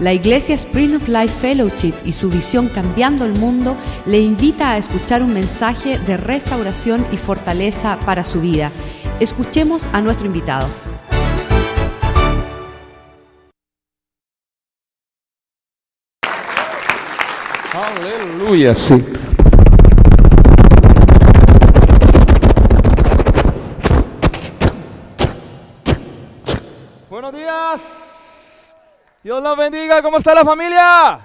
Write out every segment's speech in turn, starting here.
La Iglesia Spring of Life Fellowship y su visión Cambiando el Mundo le invita a escuchar un mensaje de restauración y fortaleza para su vida. Escuchemos a nuestro invitado. Aleluya, sí. Buenos días. Dios los bendiga. ¿Cómo está la familia?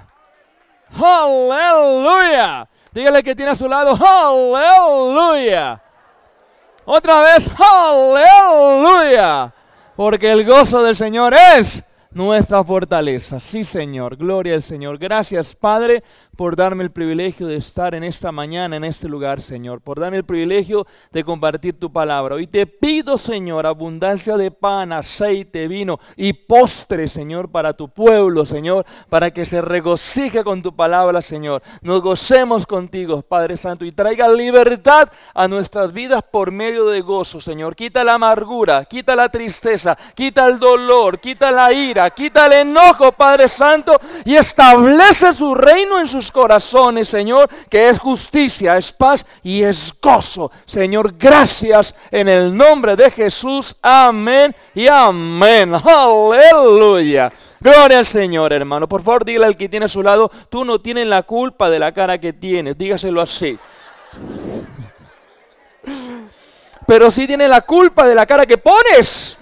Aleluya. Dígale que tiene a su lado. Aleluya. Otra vez. Aleluya. Porque el gozo del Señor es nuestra fortaleza. Sí, Señor. Gloria al Señor. Gracias, Padre, por darme el privilegio de estar en esta mañana, en este lugar, Señor. Por darme el privilegio de compartir tu palabra. Hoy te pido, Señor, abundancia de pan, aceite, vino y postre, Señor, para tu pueblo, Señor, para que se regocije con tu palabra, Señor. Nos gocemos contigo, Padre Santo, y traiga libertad a nuestras vidas por medio de gozo, Señor. Quita la amargura, quita la tristeza, quita el dolor, quita la ira, quita el enojo, Padre Santo, y establece su reino en sus corazones, Señor, que es justicia, es paz y es gozo. Señor, gracias en el nombre de Jesús. Amén y amén. Aleluya. Gloria al Señor, hermano. Por favor, dígale al que tiene a su lado, tú no tienes la culpa de la cara que tienes. Dígaselo así. Pero sí tienes la culpa de la cara que pones.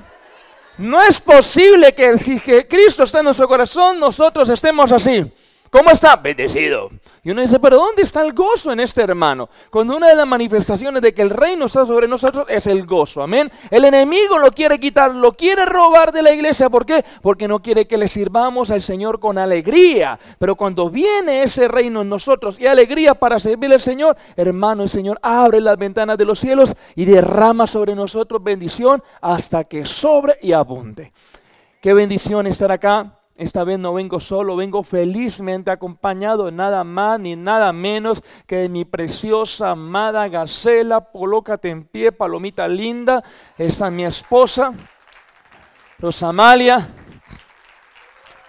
No es posible que si Cristo está en nuestro corazón, nosotros estemos así. ¿Cómo está? Bendecido. Y uno dice, pero ¿dónde está el gozo en este hermano? Cuando una de las manifestaciones de que el reino está sobre nosotros es el gozo. Amén. El enemigo lo quiere quitar, lo quiere robar de la iglesia. ¿Por qué? Porque no quiere que le sirvamos al Señor con alegría. Pero cuando viene ese reino en nosotros y alegría para servirle al Señor, hermano, el Señor abre las ventanas de los cielos y derrama sobre nosotros bendición hasta que sobre y abunde. Qué bendición estar acá esta vez no vengo solo, vengo felizmente acompañado de nada más ni nada menos que de mi preciosa amada Gacela. Polócate en pie, palomita linda. Esa es mi esposa, Rosamalia.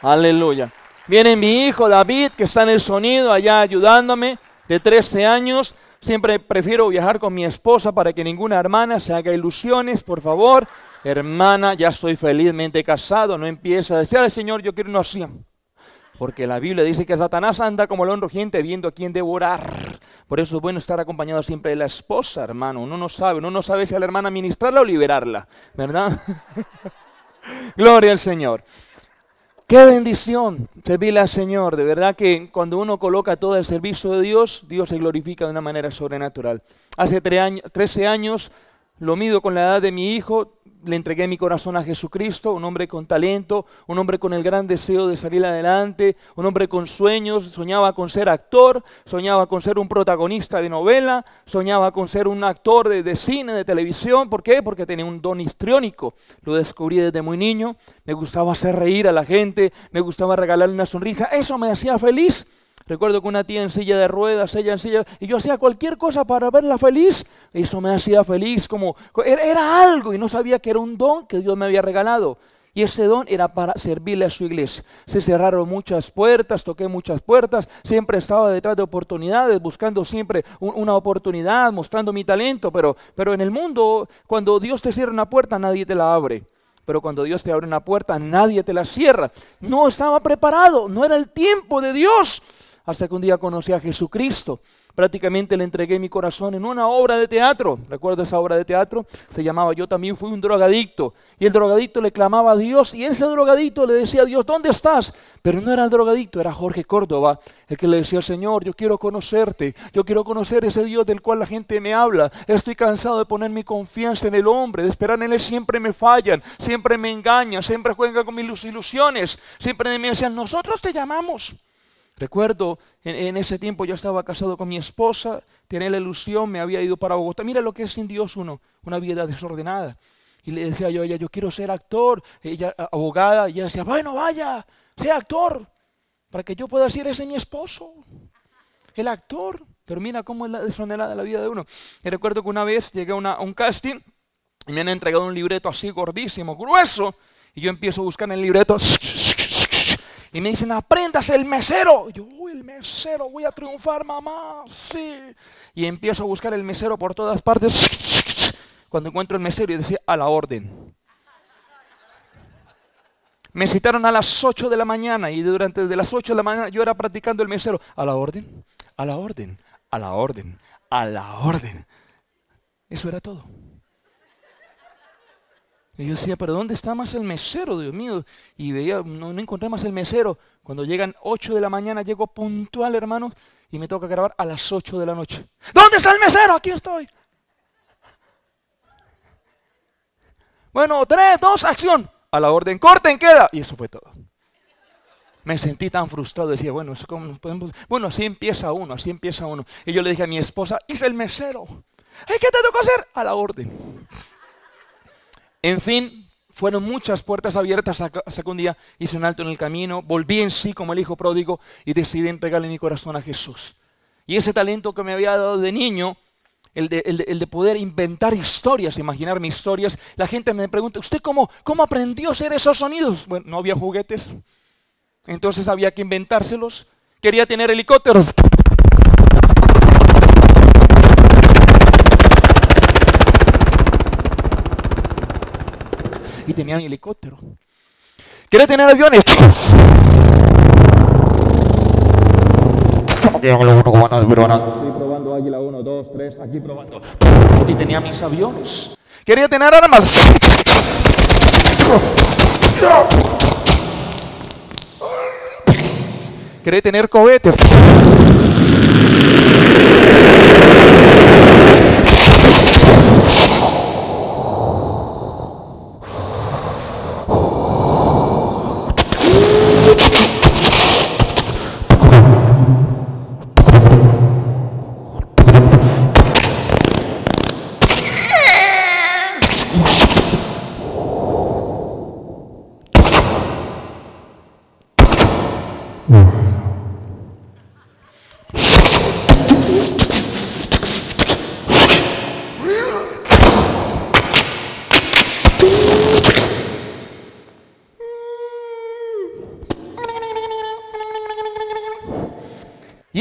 Aleluya. Viene mi hijo David, que está en el sonido allá ayudándome, de 13 años. Siempre prefiero viajar con mi esposa para que ninguna hermana se haga ilusiones, por favor. Hermana, ya estoy felizmente casado, no empieza a decir al Señor, yo quiero una así. Porque la Biblia dice que Satanás anda como león rugiente viendo a quién devorar. Por eso es bueno estar acompañado siempre de la esposa, hermano. Uno no sabe, uno no sabe si a la hermana ministrarla o liberarla, ¿verdad? Gloria al Señor. Qué bendición servirle al Señor. De verdad que cuando uno coloca todo el servicio de Dios, Dios se glorifica de una manera sobrenatural. Hace 13 años lo mido con la edad de mi hijo, le entregué mi corazón a Jesucristo, un hombre con talento, un hombre con el gran deseo de salir adelante, un hombre con sueños, soñaba con ser actor, soñaba con ser un protagonista de novela, soñaba con ser un actor de, cine, de televisión. ¿Por qué? Porque tenía un don histriónico. Lo descubrí desde muy niño, me gustaba hacer reír a la gente, me gustaba regalarle una sonrisa, eso me hacía feliz. Recuerdo que una tía en silla de ruedas, ella en silla, y yo hacía cualquier cosa para verla feliz. Eso me hacía feliz, como era, algo y no sabía que era un don que Dios me había regalado. Y ese don era para servirle a su iglesia. Se cerraron muchas puertas, toqué muchas puertas, siempre estaba detrás de oportunidades, buscando siempre una oportunidad, mostrando mi talento, pero, pero en el mundo, cuando Dios te cierra una puerta, nadie te la abre. Pero cuando Dios te abre una puerta, nadie te la cierra. No estaba preparado, no era el tiempo de Dios hasta que un día conocí a Jesucristo. Prácticamente le entregué mi corazón en una obra de teatro. Recuerdo esa obra de teatro, se llamaba Yo también fui un drogadicto. Y el drogadicto le clamaba a Dios y ese drogadicto le decía a Dios, ¿dónde estás? Pero no era el drogadicto, era Jorge Córdoba, el que le decía Señor, yo quiero conocerte, yo quiero conocer ese Dios del cual la gente me habla. Estoy cansado de poner mi confianza en el hombre, de esperar en él, siempre me fallan, siempre me engañan, siempre juegan con mis ilusiones, siempre me decían, nosotros te llamamos. Recuerdo, en, ese tiempo yo estaba casado con mi esposa, tenía la ilusión, me había ido para Bogotá. Mira lo que es sin Dios uno, una vida desordenada. Y le decía yo a ella, yo quiero ser actor. Ella, abogada, y ella decía, bueno, vaya, sea actor, para que yo pueda decir, ese es mi esposo, el actor. Pero mira cómo es la desordenada la vida de uno. Y recuerdo que una vez llegué a, un casting y me han entregado un libreto así gordísimo, grueso. Y yo empiezo a buscar en el libreto Y me dicen, aprendas el mesero. yo, uy, el mesero, voy a triunfar, mamá. Sí. Y empiezo a buscar el mesero por todas partes. Cuando encuentro el mesero y decía, a la orden. Me citaron a las 8 de la mañana y durante de las 8 de la mañana yo era practicando el mesero. A la orden, a la orden, a la orden, a la orden. Eso era todo. Y yo decía, pero ¿dónde está más el mesero, Dios mío? Y veía, no, encontré más el mesero. Cuando llegan 8 de la mañana, llego puntual, hermano, y me toca grabar a las 8 de la noche. ¿Dónde está el mesero? Aquí estoy. Bueno, 3, 2, acción. A la orden, corten, queda. Y eso fue todo. Me sentí tan frustrado, decía, bueno, como podemos... bueno, así empieza uno, así empieza uno. Y yo le dije a mi esposa, hice el mesero. ¿Qué te tocó hacer? A la orden. En fin, fueron muchas puertas abiertas hasta un día hice un alto en el camino, volví en sí como el hijo pródigo y decidí entregarle mi corazón a Jesús. Y ese talento que me había dado de niño, el de, poder inventar historias, imaginarme historias, la gente me pregunta, ¿usted cómo, cómo aprendió a hacer esos sonidos? Bueno, no había juguetes, entonces había que inventárselos. Quería tener helicópteros. Y tenían helicóptero. ¿Quiere tener aviones? Estoy probando Águila 1, 2, 3, aquí probando. Y tenía mis aviones. Quería tener armas. Quería tener cohetes.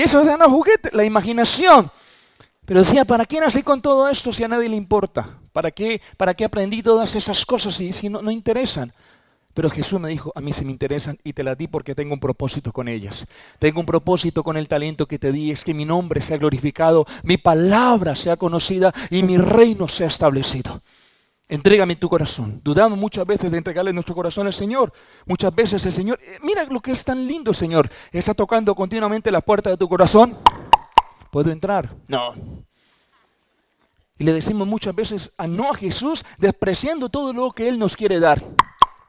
Eso es un juguete, la imaginación. Pero decía, ¿para qué nací con todo esto si a nadie le importa? ¿Para qué, para qué aprendí todas esas cosas si, si no, no interesan? Pero Jesús me dijo, a mí sí me interesan y te las di porque tengo un propósito con ellas. Tengo un propósito con el talento que te di, es que mi nombre sea glorificado, mi palabra sea conocida y mi reino sea establecido. Entrégame tu corazón. Dudamos muchas veces de entregarle nuestro corazón al Señor. Muchas veces el Señor, eh, mira lo que es tan lindo, Señor. Está tocando continuamente la puerta de tu corazón. ¿Puedo entrar? No. Y le decimos muchas veces a no a Jesús, despreciando todo lo que Él nos quiere dar.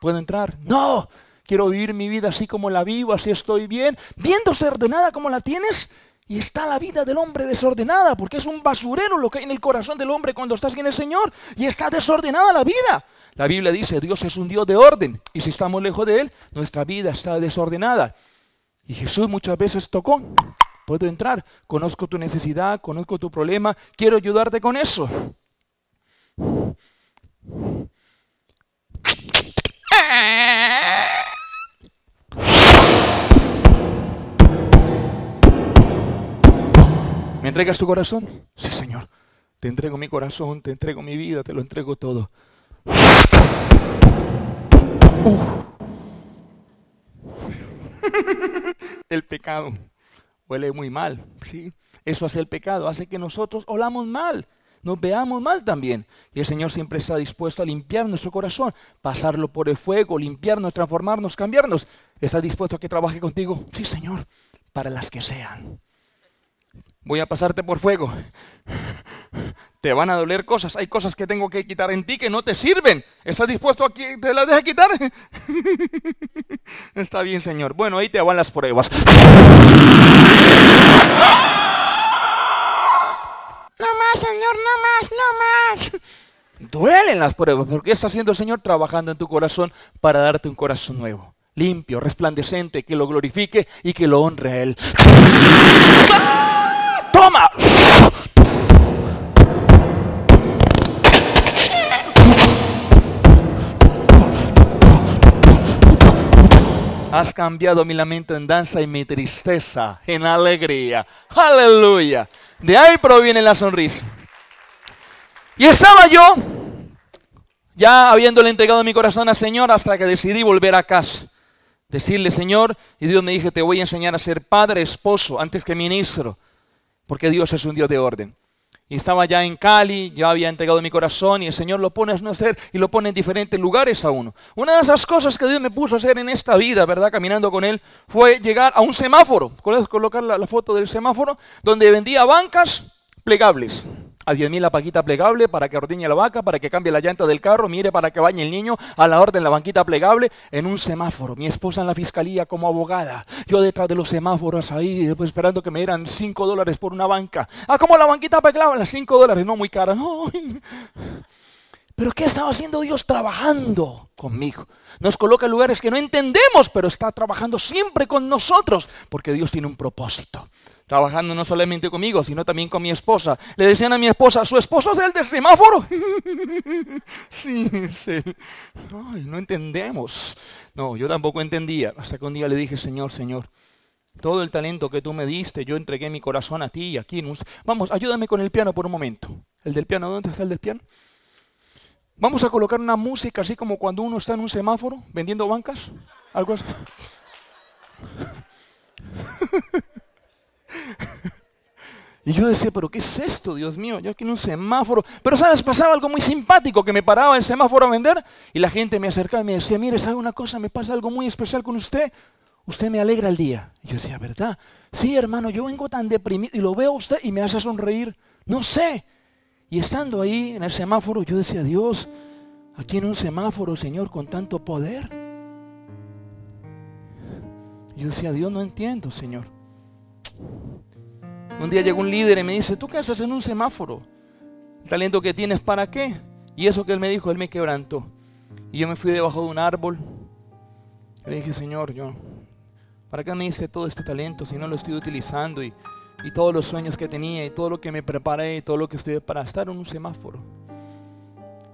¿Puedo entrar? No. Quiero vivir mi vida así como la vivo, así estoy bien. Viéndose ordenada como la tienes, y está la vida del hombre desordenada, porque es un basurero lo que hay en el corazón del hombre cuando estás en el Señor. Y está desordenada la vida. La Biblia dice, Dios es un Dios de orden. Y si estamos lejos de Él, nuestra vida está desordenada. Y Jesús muchas veces tocó. Puedo entrar, conozco tu necesidad, conozco tu problema, quiero ayudarte con eso. Entregas tu corazón? Sí, Señor. Te entrego mi corazón, te entrego mi vida, te lo entrego todo. El pecado huele muy mal, ¿sí? Eso hace el pecado, hace que nosotros olamos mal, nos veamos mal también. Y el Señor siempre está dispuesto a limpiar nuestro corazón, pasarlo por el fuego, limpiarnos, transformarnos, cambiarnos. ¿Está dispuesto a que trabaje contigo? Sí, Señor, para las que sean voy a pasarte por fuego. Te van a doler cosas. Hay cosas que tengo que quitar en ti que no te sirven. ¿Estás dispuesto a que te las deje quitar? Está bien, Señor. Bueno, ahí te van las pruebas. No más, Señor, no más, no más. Duelen las pruebas, porque está haciendo el Señor trabajando en tu corazón para darte un corazón nuevo, limpio, resplandecente, que lo glorifique y que lo honre a Él. ¡Toma! Has cambiado mi lamento en danza y mi tristeza en alegría. Aleluya. De ahí proviene la sonrisa. Y estaba yo ya habiéndole entregado mi corazón al Señor hasta que decidí volver a casa. Decirle, Señor, y Dios me dijo, te voy a enseñar a ser padre, esposo, antes que ministro, porque Dios es un Dios de orden. Y estaba ya en Cali, ya había entregado mi corazón y el Señor lo pone a hacer y lo pone en diferentes lugares a uno. Una de esas cosas que Dios me puso a hacer en esta vida, ¿verdad? Caminando con Él, fue llegar a un semáforo, colocar la, la foto del semáforo, donde vendía bancas plegables a 10 mil la paquita plegable para que ordeñe la vaca, para que cambie la llanta del carro, mire para que bañe el niño, a la orden la banquita plegable en un semáforo. Mi esposa en la fiscalía como abogada, yo detrás de los semáforos ahí, después esperando que me dieran 5 dólares por una banca. Ah, como la banquita plegable, 5 dólares, no muy cara. No. Pero ¿qué estaba haciendo Dios trabajando conmigo? Nos coloca en lugares que no entendemos, pero está trabajando siempre con nosotros, porque Dios tiene un propósito trabajando no solamente conmigo, sino también con mi esposa. Le decían a mi esposa, ¿su esposo es el del semáforo? sí, sí. Ay, no entendemos. No, yo tampoco entendía. Hasta que un día le dije, Señor, Señor, todo el talento que tú me diste, yo entregué mi corazón a ti y aquí. Vamos, ayúdame con el piano por un momento. ¿El del piano? ¿Dónde está el del piano? Vamos a colocar una música así como cuando uno está en un semáforo vendiendo bancas. Algo así. Y yo decía, pero ¿qué es esto, Dios mío? Yo aquí en un semáforo. Pero sabes, pasaba algo muy simpático, que me paraba el semáforo a vender y la gente me acercaba y me decía, mire, ¿sabe una cosa? Me pasa algo muy especial con usted. Usted me alegra el día. Y yo decía, ¿verdad? Sí, hermano, yo vengo tan deprimido y lo veo a usted y me hace sonreír. No sé. Y estando ahí en el semáforo, yo decía, Dios, aquí en un semáforo, Señor, con tanto poder. Yo decía, Dios, no entiendo, Señor. Un día llegó un líder y me dice, ¿tú qué haces en un semáforo? ¿El talento que tienes para qué? Y eso que él me dijo, él me quebrantó. Y yo me fui debajo de un árbol. Le dije, Señor, yo, ¿para qué me hice todo este talento si no lo estoy utilizando? Y, y todos los sueños que tenía y todo lo que me preparé y todo lo que estoy para estar en un semáforo.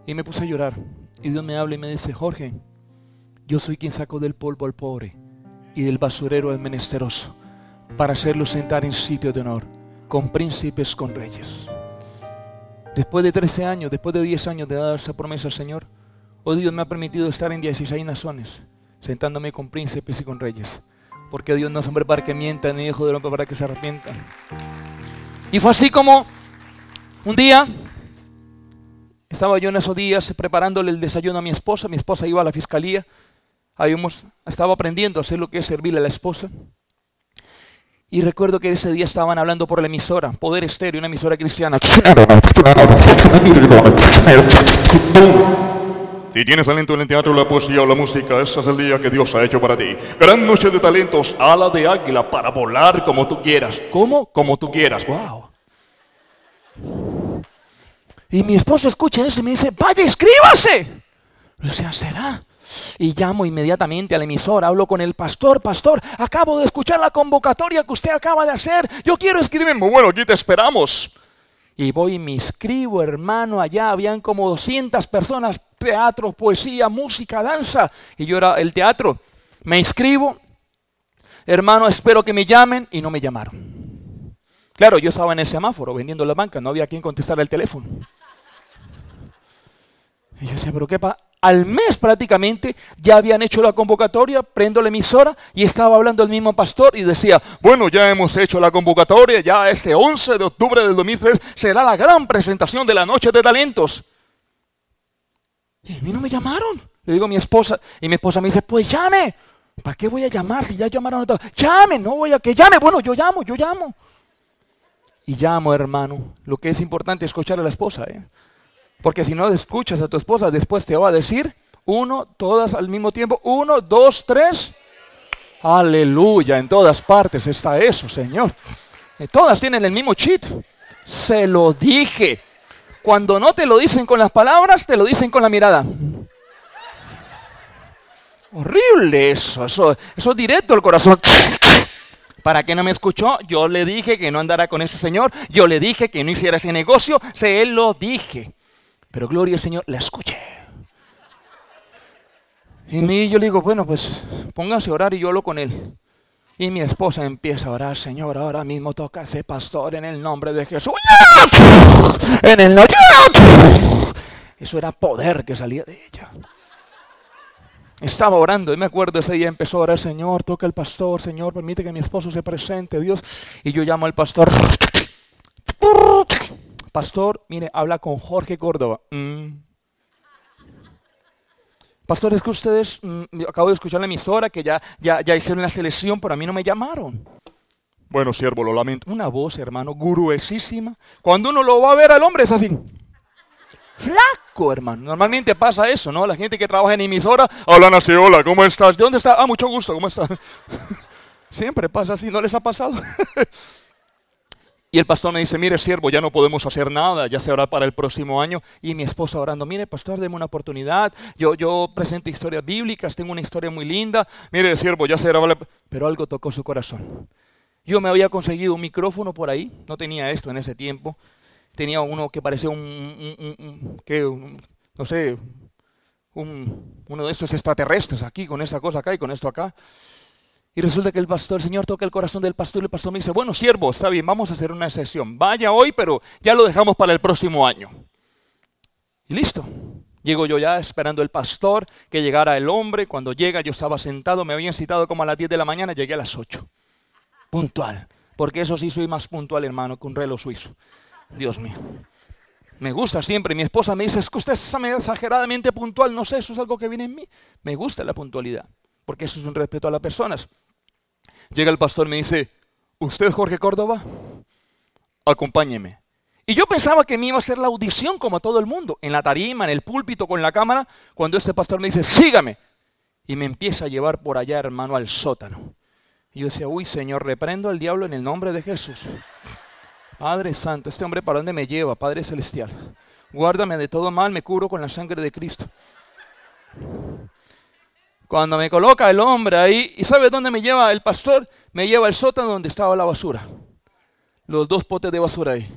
Y me puse a llorar. Y Dios me habla y me dice, Jorge, yo soy quien sacó del polvo al pobre y del basurero al menesteroso para hacerlo sentar en sitio de honor, con príncipes, con reyes. Después de 13 años, después de 10 años de dar esa promesa al Señor, hoy Dios me ha permitido estar en 16 naciones, sentándome con príncipes y con reyes. Porque Dios no es hombre para que mienta, ni hijo del hombre para que se arrepienta. Y fue así como un día, estaba yo en esos días preparándole el desayuno a mi esposa, mi esposa iba a la fiscalía, habíamos, estaba aprendiendo a hacer lo que es servirle a la esposa. Y recuerdo que ese día estaban hablando por la emisora, Poder Estéreo, una emisora cristiana. Si tienes talento en el teatro, la poesía o la música, ese es el día que Dios ha hecho para ti. Gran noche de talentos, ala de águila para volar como tú quieras. ¿Cómo? Como tú quieras. Wow. Y mi esposo escucha eso y me dice, vaya, escríbase. Yo decía, ¿será? Y llamo inmediatamente a la emisora, hablo con el pastor, pastor, acabo de escuchar la convocatoria que usted acaba de hacer, yo quiero escribirme, bueno, aquí te esperamos. Y voy y me inscribo, hermano, allá habían como 200 personas, teatro, poesía, música, danza, y yo era el teatro. Me inscribo, hermano, espero que me llamen, y no me llamaron. Claro, yo estaba en el semáforo vendiendo la banca, no había quien contestar el teléfono. Y yo decía, pero ¿qué pasa? Al mes prácticamente ya habían hecho la convocatoria, prendo la emisora y estaba hablando el mismo pastor y decía, bueno, ya hemos hecho la convocatoria, ya este 11 de octubre del 2003 será la gran presentación de la Noche de Talentos. Y a mí no me llamaron. Le digo a mi esposa y mi esposa me dice, pues llame. ¿Para qué voy a llamar si ya llamaron a todos? Llame, no voy a que llame. Bueno, yo llamo, yo llamo. Y llamo, hermano. Lo que es importante es escuchar a la esposa. ¿eh? Porque si no escuchas a tu esposa, después te va a decir uno, todas al mismo tiempo. Uno, dos, tres. Aleluya, en todas partes está eso, Señor. Eh, todas tienen el mismo cheat. Se lo dije. Cuando no te lo dicen con las palabras, te lo dicen con la mirada. Horrible eso, eso, eso directo al corazón. ¿Para qué no me escuchó? Yo le dije que no andara con ese señor. Yo le dije que no hiciera ese negocio. Se lo dije. Pero gloria al Señor, la escuché. Y mí, yo le digo, bueno, pues póngase a orar y yo hablo con él. Y mi esposa empieza a orar, Señor, ahora mismo toca ese pastor en el nombre de Jesús. En el. Eso era poder que salía de ella. Estaba orando y me acuerdo ese día empezó a orar, Señor, toca el pastor, Señor, permite que mi esposo se presente, Dios. Y yo llamo al pastor. Pastor, mire, habla con Jorge Córdoba. Mm. Pastor, es que ustedes, mm, acabo de escuchar la emisora que ya, ya, ya hicieron la selección, pero a mí no me llamaron. Bueno, siervo, lo lamento. Una voz, hermano, gruesísima. Cuando uno lo va a ver al hombre es así. Flaco, hermano. Normalmente pasa eso, ¿no? La gente que trabaja en emisora hablan así, hola, ¿cómo estás? ¿De dónde estás? Ah, mucho gusto, ¿cómo estás? Siempre pasa así, ¿no les ha pasado? Y el pastor me dice, mire siervo, ya no podemos hacer nada, ya se hará para el próximo año. Y mi esposa orando, mire pastor, deme una oportunidad. Yo, yo presento historias bíblicas, tengo una historia muy linda. Mire siervo, ya será... Pero algo tocó su corazón. Yo me había conseguido un micrófono por ahí, no tenía esto en ese tiempo. Tenía uno que parecía un, no sé, uno de esos extraterrestres aquí, con esa cosa acá y con esto acá. Y resulta que el pastor, el Señor toca el corazón del pastor y el pastor me dice, bueno, siervo, está bien, vamos a hacer una sesión. Vaya hoy, pero ya lo dejamos para el próximo año. Y listo. Llego yo ya esperando el pastor, que llegara el hombre. Cuando llega yo estaba sentado, me habían citado como a las 10 de la mañana, llegué a las 8. Puntual. Porque eso sí soy más puntual, hermano, que un reloj suizo. Dios mío. Me gusta siempre. Mi esposa me dice, es que usted es exageradamente puntual. No sé, eso es algo que viene en mí. Me gusta la puntualidad porque eso es un respeto a las personas. Llega el pastor y me dice, ¿usted Jorge Córdoba? Acompáñeme. Y yo pensaba que me iba a hacer la audición como a todo el mundo, en la tarima, en el púlpito, con la cámara, cuando este pastor me dice, sígame. Y me empieza a llevar por allá, hermano, al sótano. Y yo decía, uy, Señor, reprendo al diablo en el nombre de Jesús. Padre Santo, este hombre para dónde me lleva, Padre Celestial. Guárdame de todo mal, me cubro con la sangre de Cristo. Cuando me coloca el hombre ahí, ¿y sabe dónde me lleva el pastor? Me lleva al sótano donde estaba la basura. Los dos potes de basura ahí.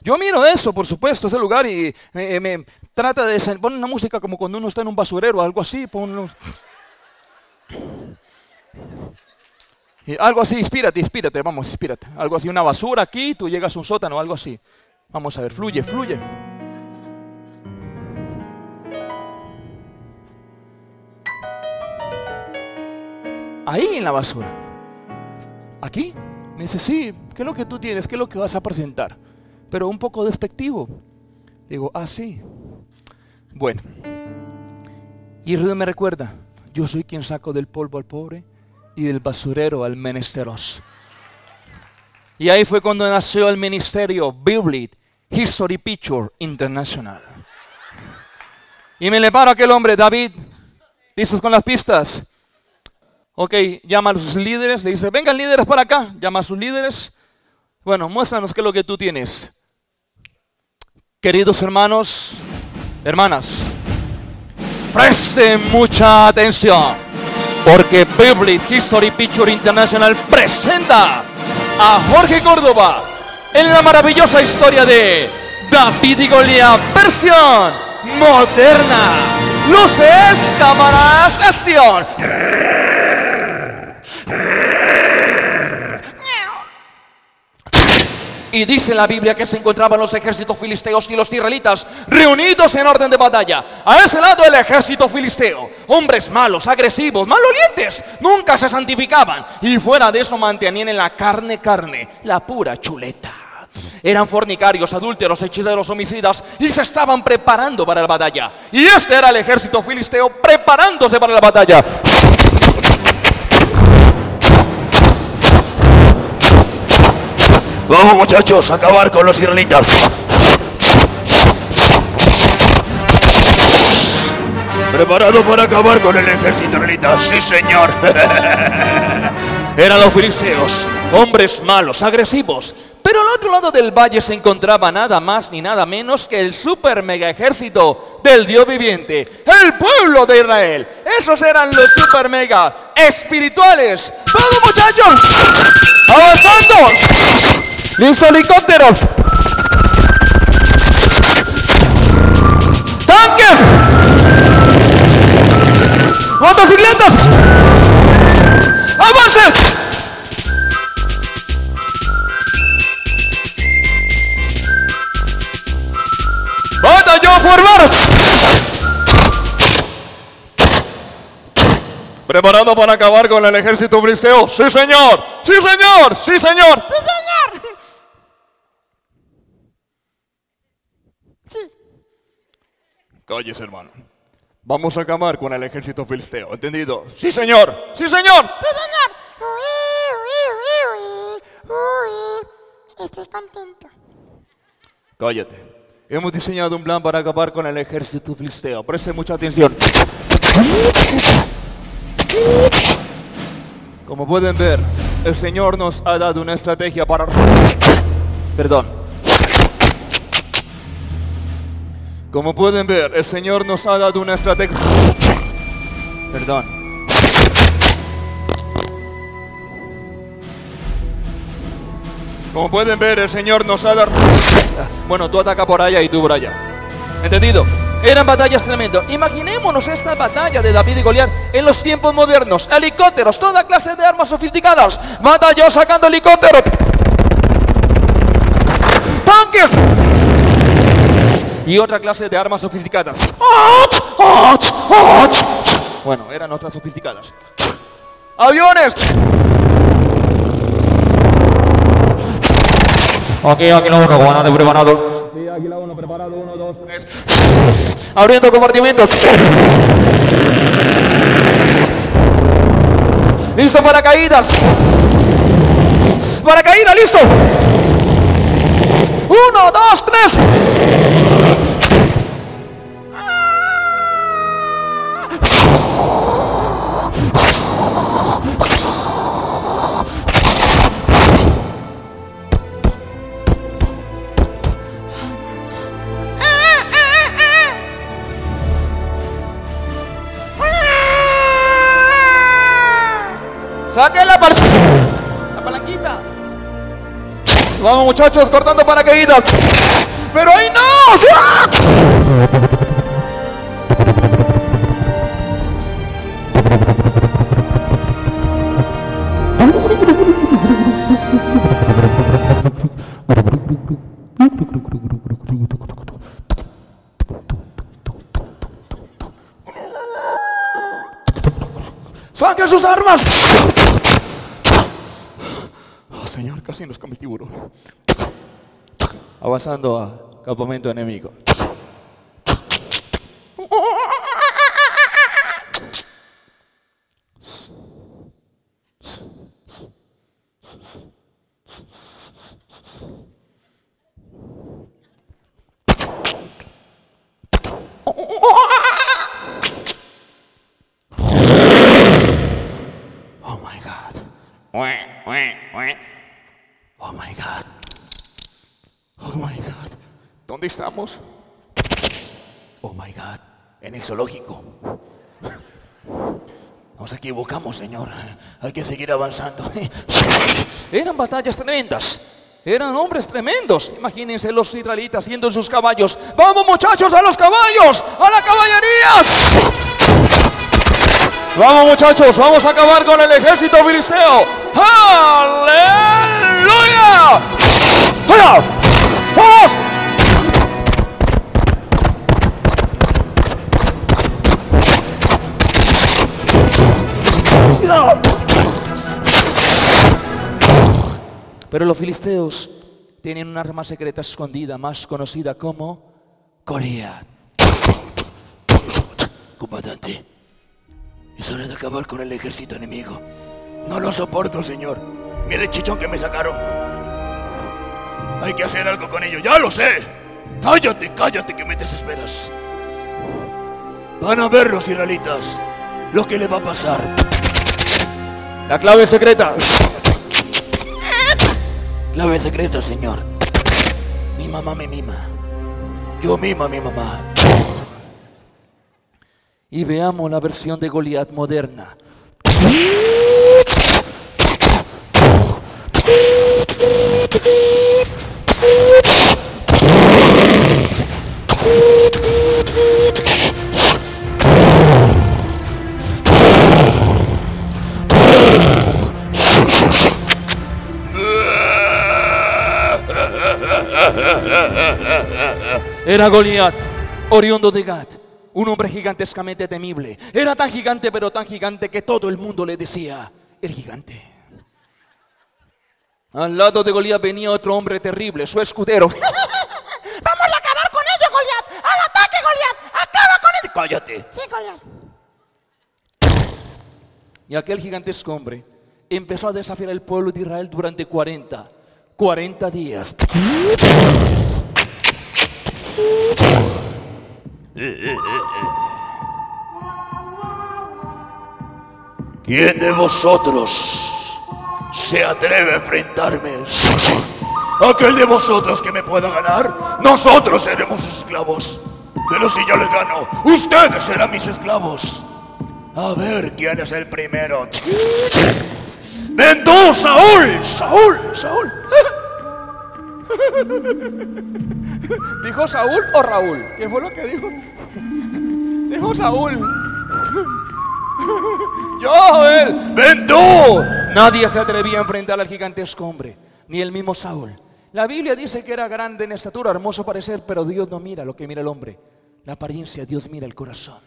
Yo miro eso, por supuesto, ese lugar y me, trata de poner una música como cuando uno está en un basurero, algo así, algo así, inspírate, inspírate, vamos, inspírate. Algo así, una basura aquí, tú llegas a un sótano, algo así. Vamos a ver, fluye, fluye. Ahí en la basura. Aquí. Me dice, sí, ¿qué es lo que tú tienes? ¿Qué es lo que vas a presentar? Pero un poco despectivo. Digo, ah, sí. Bueno. Y me recuerda, yo soy quien saco del polvo al pobre y del basurero al menesteroso. Y ahí fue cuando nació el ministerio Biblit History Picture International. Y me le paro aquel hombre, David, ¿listos con las pistas? Ok, llama a sus líderes, le dice, vengan líderes para acá, llama a sus líderes. Bueno, muéstranos qué es lo que tú tienes. Queridos hermanos, hermanas, presten mucha atención, porque Biblic History Picture International presenta a Jorge Córdoba en la maravillosa historia de David y Goliat, versión moderna. Luces, cámaras, acción. Y dice la Biblia que se encontraban los ejércitos filisteos y los israelitas reunidos en orden de batalla. A ese lado el ejército filisteo. Hombres malos, agresivos, malolientes. Nunca se santificaban. Y fuera de eso mantenían en la carne carne, la pura chuleta. Eran fornicarios, adúlteros, hechiceros, homicidas y se estaban preparando para la batalla. Y este era el ejército filisteo preparándose para la batalla. Vamos muchachos, a acabar con los israelitas. ¿Preparado para acabar con el ejército israelita? Sí, señor. Eran los filisteos, hombres malos, agresivos. Pero al otro lado del valle se encontraba nada más ni nada menos que el super mega ejército del Dios viviente, el pueblo de Israel. Esos eran los super mega espirituales. ¡Vamos muchachos! ¡Avanzando! ¡Listo, helicóptero! ¡Tanque! ¡Motocicletas! ¡Avance! ¡Batallón formar! ¿Preparado para acabar con el ejército briseo? ¡Sí, señor! ¡Sí, señor! ¡Sí, señor! ¡Sí, señor! Sí. Calles, hermano. Vamos a acabar con el ejército filisteo, ¿entendido? ¡Sí, señor! ¡Sí, señor! ¡Sí, señor! Uy, uy, uy, uy, uy. Estoy contento. Cállate. Hemos diseñado un plan para acabar con el ejército filisteo. Preste mucha atención. Como pueden ver, el Señor nos ha dado una estrategia para... Perdón. Como pueden ver, el Señor nos ha dado una estrategia... Perdón. Como pueden ver, el Señor nos ha dado... Bueno, tú ataca por allá y tú por allá. ¿Entendido? Eran batallas tremendas. Imaginémonos esta batalla de David y Goliat en los tiempos modernos. Helicópteros, toda clase de armas sofisticadas. Batalla sacando helicópteros. Tanques. Y otra clase de armas sofisticadas. Bueno, eran otras sofisticadas. Aviones. Aquí, aquí la uno, comandante preparado. Sí, aquí la uno, preparado, uno, dos, tres. Abriendo compartimentos. Listo para caídas. Para caída, listo. Uno, dos, tres. ¡Saquen la, la palanquita! Vamos muchachos, cortando paracaídas. ¡Pero ahí no! ¡Saquen sus armas! Señor, casi nos come el tiburón. Avanzando a campamento enemigo. Oh my God. Oh my God. Oh my God. ¿Dónde estamos? Oh my God. En el zoológico. Nos equivocamos, señor. Hay que seguir avanzando. Eran batallas tremendas. Eran hombres tremendos. Imagínense los israelitas yendo en sus caballos. ¡Vamos, muchachos, a los caballos! ¡A la caballería! Vamos muchachos, vamos a acabar con el ejército filisteo. ¡Aleluya! ¡Fuera! Pero los filisteos tienen una arma secreta escondida, más conocida como Goliat. Comandante, es hora de acabar con el ejército enemigo. No lo soporto, señor. Mira el chichón que me sacaron. Hay que hacer algo con ello, ya lo sé. Cállate, cállate que me desesperas. Van a ver los israelitas lo que le va a pasar. La clave secreta. Clave secreta, señor. Mi mamá me mima. Yo mimo a mi mamá. Y veamos la versión de Goliat moderna. Era Goliat, oriundo de Gat, un hombre gigantescamente temible. Era tan gigante, pero tan gigante que todo el mundo le decía, el gigante. Al lado de Goliat venía otro hombre terrible, su escudero. ¡Vamos a acabar con ellos, Goliat! ¡Al ataque, Goliat! ¡Acaba con ellos! Cállate. Sí, Goliat. Y aquel gigantesco hombre empezó a desafiar al pueblo de Israel durante 40, 40 días. ¿Quién de vosotros se atreve a enfrentarme? Aquel de vosotros que me pueda ganar, nosotros seremos esclavos. Pero si yo les gano, ustedes serán mis esclavos. A ver quién es el primero. ¡Ven tú, Saúl! ¡Saúl! ¡Saúl! ¿Dijo Saúl o Raúl? ¿Qué fue lo que dijo? Dijo Saúl. Yo, él. ¡Ven tú! Nadie se atrevía a enfrentar al gigantesco hombre, ni el mismo Saúl. La Biblia dice que era grande en estatura, hermoso parecer, pero Dios no mira lo que mira el hombre. La apariencia, Dios mira el corazón.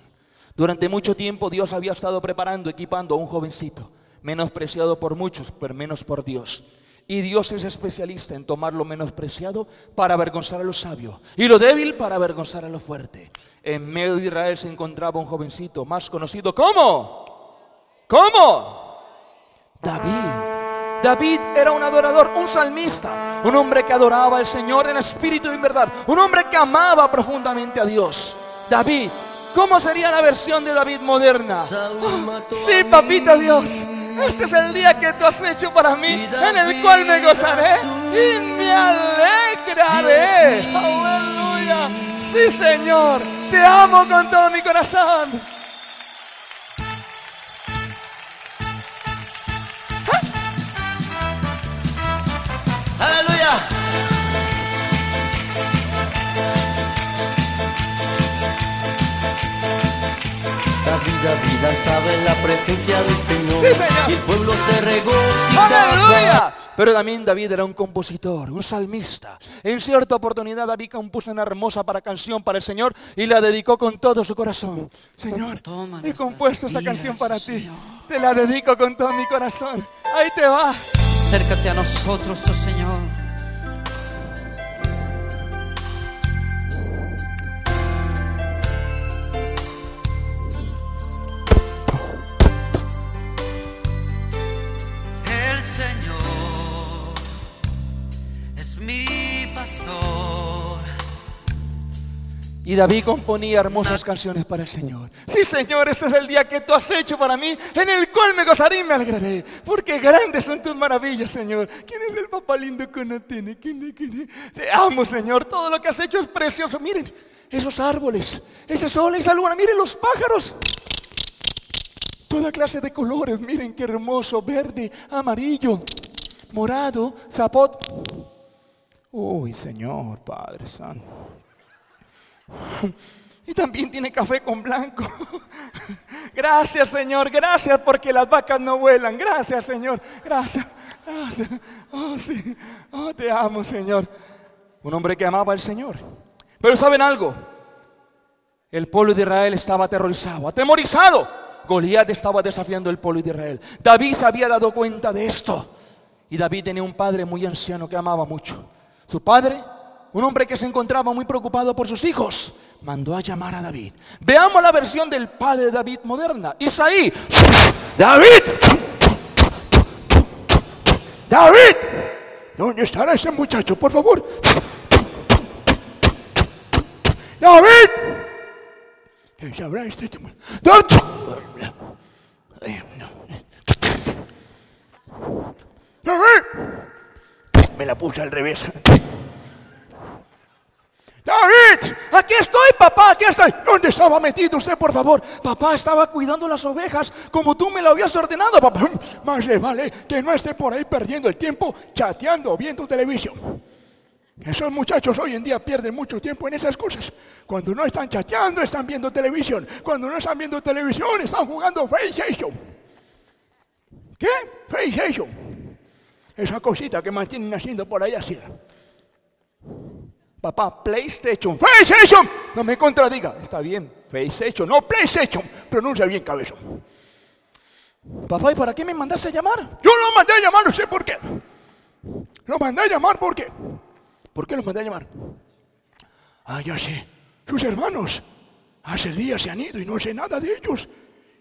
Durante mucho tiempo Dios había estado preparando, equipando a un jovencito, menospreciado por muchos, pero menos por Dios. Y Dios es especialista en tomar lo menospreciado para avergonzar a lo sabio y lo débil para avergonzar a lo fuerte. En medio de Israel se encontraba un jovencito más conocido como ¿Cómo? David. David era un adorador, un salmista, un hombre que adoraba al Señor en espíritu y en verdad, un hombre que amaba profundamente a Dios. David, ¿cómo sería la versión de David moderna? Ah, sí, papito Dios, este es el día que tú has hecho para mí, en el cual me gozaré y me alegraré. Aleluya. Sí, Señor, te amo con todo mi corazón. Aleluya. David, David danzaba en la presencia del Señor. Sí, Señor. Y el pueblo se regocijaba. ¡Aleluya! Pero también David era un compositor, un salmista. En cierta oportunidad David compuso una hermosa para canción para el Señor y la dedicó con todo su corazón. Señor, Toma he compuesto esa canción para ti. Te la dedico con todo mi corazón. Ahí te va. Acércate a nosotros, oh Señor. Y David componía hermosas canciones para el Señor. Sí, Señor, ese es el día que tú has hecho para mí, en el cual me gozaré y me alegraré. Porque grandes son tus maravillas, Señor. ¿Quién es el papá lindo que no tiene? ¿Quién. Te amo, Señor. Todo lo que has hecho es precioso. Miren, esos árboles, ese sol, esa luna. Miren los pájaros. Toda clase de colores. Miren qué hermoso. Verde, amarillo, morado, zapot. Uy, Señor, Padre Santo. Y también tiene café con blanco. Gracias, Señor. Gracias porque las vacas no vuelan. Gracias, Señor. Gracias. Gracias. Oh, sí. Oh, te amo, Señor. Un hombre que amaba al Señor. Pero ¿saben algo? El pueblo de Israel estaba aterrorizado, atemorizado. Goliat estaba desafiando el pueblo de Israel. David se había dado cuenta de esto. Y David tenía un padre muy anciano que amaba mucho. Su padre, un hombre que se encontraba muy preocupado por sus hijos, mandó a llamar a David. Veamos la versión del padre de David moderna. Isaí, ¡David! ¡David! ¿Dónde estará ese muchacho, por favor? ¡David! ¿Qué sabrá este? ¡David! Me la puse al revés. ¡David! aquí estoy, papá, aquí estoy. ¿Dónde estaba metido usted, por favor? Papá estaba cuidando las ovejas como tú me lo habías ordenado, papá. Más le vale que no esté por ahí perdiendo el tiempo chateando o viendo televisión. Esos muchachos hoy en día pierden mucho tiempo en esas cosas. Cuando no están chateando, están viendo televisión. Cuando no están viendo televisión, están jugando PlayStation. ¿Qué? PlayStation. Esa cosita que mantienen haciendo por ahí así. Papá, PlayStation. PlayStation. No me contradiga. Está bien, PlayStation. No, PlayStation. Pronuncia bien, cabezón. Papá, ¿y para qué me mandaste a llamar? Yo lo mandé a llamar, no sé por qué. Lo mandé a llamar porque. ¿Por qué lo mandé a llamar? Ah, ya sé. Sus hermanos hace días se han ido y no sé nada de ellos.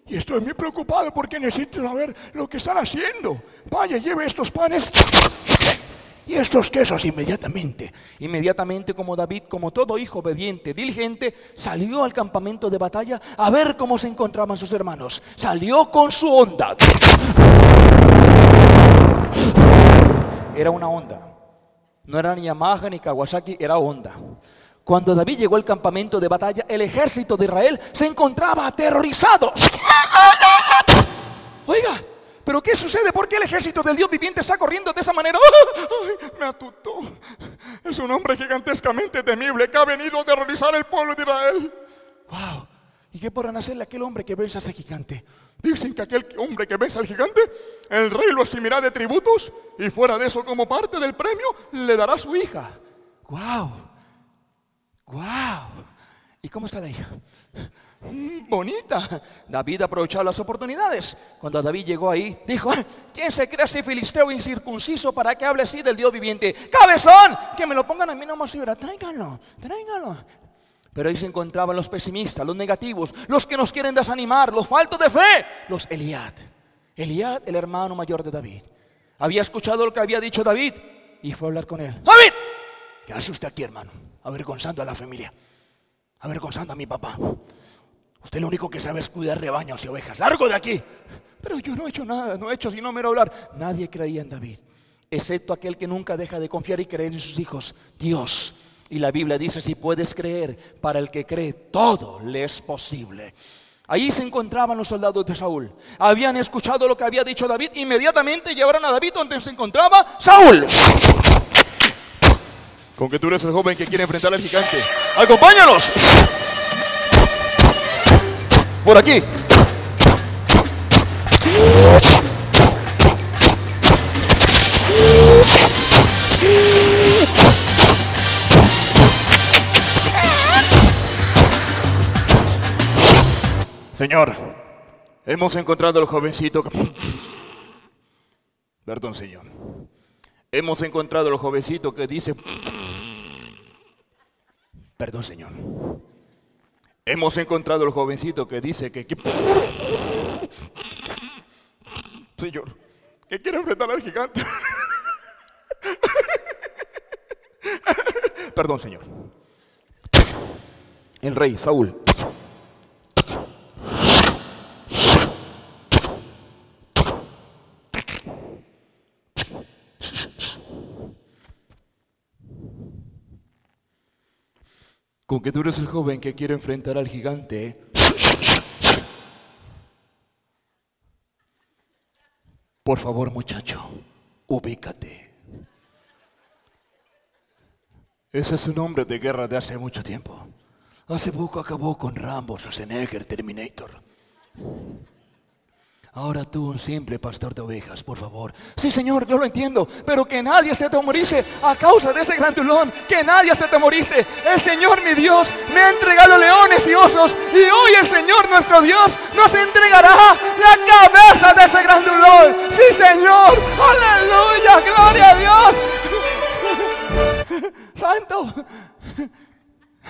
Y estoy muy preocupado porque necesito saber lo que están haciendo. Vaya, lleve estos panes y estos quesos inmediatamente. Inmediatamente como David, como todo hijo obediente, diligente, salió al campamento de batalla a ver cómo se encontraban sus hermanos. Salió con su onda. Era una onda. No era ni Yamaha ni Kawasaki, era onda. Cuando David llegó al campamento de batalla, el ejército de Israel se encontraba aterrorizado. Oiga, pero ¿qué sucede? ¿Por qué el ejército del Dios viviente está corriendo de esa manera? ¡Ay, me atutó! Es un hombre gigantescamente temible que ha venido a aterrorizar el pueblo de Israel. ¡Wow! ¿Y qué podrán hacerle aquel hombre que vence a ese gigante? Dicen que aquel hombre que vence al gigante, el rey lo asimirá de tributos y fuera de eso, como parte del premio, le dará su hija. ¡Wow! ¡Wow! ¿Y cómo está la hija? Mm, Bonita. David aprovechó las oportunidades. Cuando David llegó ahí, dijo, "Ah, ¿quién se cree ese filisteo incircunciso para que hable así del Dios viviente? ¡Cabezón! Que me lo pongan a mí nomás y verá, tráigalo, tráigalo. Pero ahí se encontraban los pesimistas, los negativos, los que nos quieren desanimar, los faltos de fe, los Eliad. Eliad, el hermano mayor de David. Había escuchado lo que había dicho David y fue a hablar con él. David, ¿qué hace usted aquí, hermano? Avergonzando a la familia, avergonzando a mi papá. Usted lo único que sabe es cuidar rebaños y ovejas. Largo de aquí. Pero yo no he hecho nada, no he hecho sino mero hablar. Nadie creía en David, excepto aquel que nunca deja de confiar y creer en sus hijos, Dios. Y la Biblia dice, si puedes creer, para el que cree, todo le es posible. Ahí se encontraban los soldados de Saúl. Habían escuchado lo que había dicho David. Inmediatamente llevaron a David donde se encontraba Saúl. Con que tú eres el joven que quiere enfrentar al gigante. ¡Acompáñanos! Por aquí. Señor, hemos encontrado al jovencito. Perdón, señor. Hemos encontrado al jovencito que dice. Perdón, señor. Hemos encontrado al jovencito que dice que. Señor, que quiere enfrentar al gigante. Perdón, señor. El rey Saúl. Con que tú eres el joven que quiere enfrentar al gigante. Por favor, muchacho, ubícate. Ese es un hombre de guerra de hace mucho tiempo. Hace poco acabó con Rambo, Schwarzenegger, Terminator. Ahora tú, un simple pastor de ovejas, por favor. Sí, Señor, yo lo entiendo, pero que nadie se atemorice a causa de ese grandulón. Que nadie se atemorice. El Señor, mi Dios, me ha entregado leones y osos. Y hoy el Señor, nuestro Dios, nos entregará la cabeza de ese grandulón. Sí, Señor. Aleluya, gloria a Dios. Santo.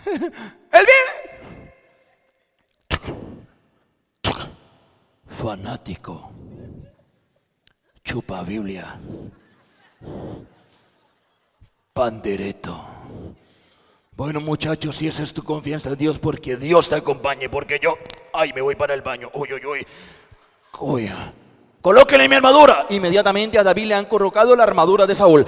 Él. Fanático, chupa Biblia, pandereto. Bueno muchachos, si esa es tu confianza en Dios, porque Dios te acompañe, porque yo, ay, me voy para el baño, uy, uy, uy, uy. Colóquenle mi armadura. Inmediatamente a David le han colocado la armadura de Saúl.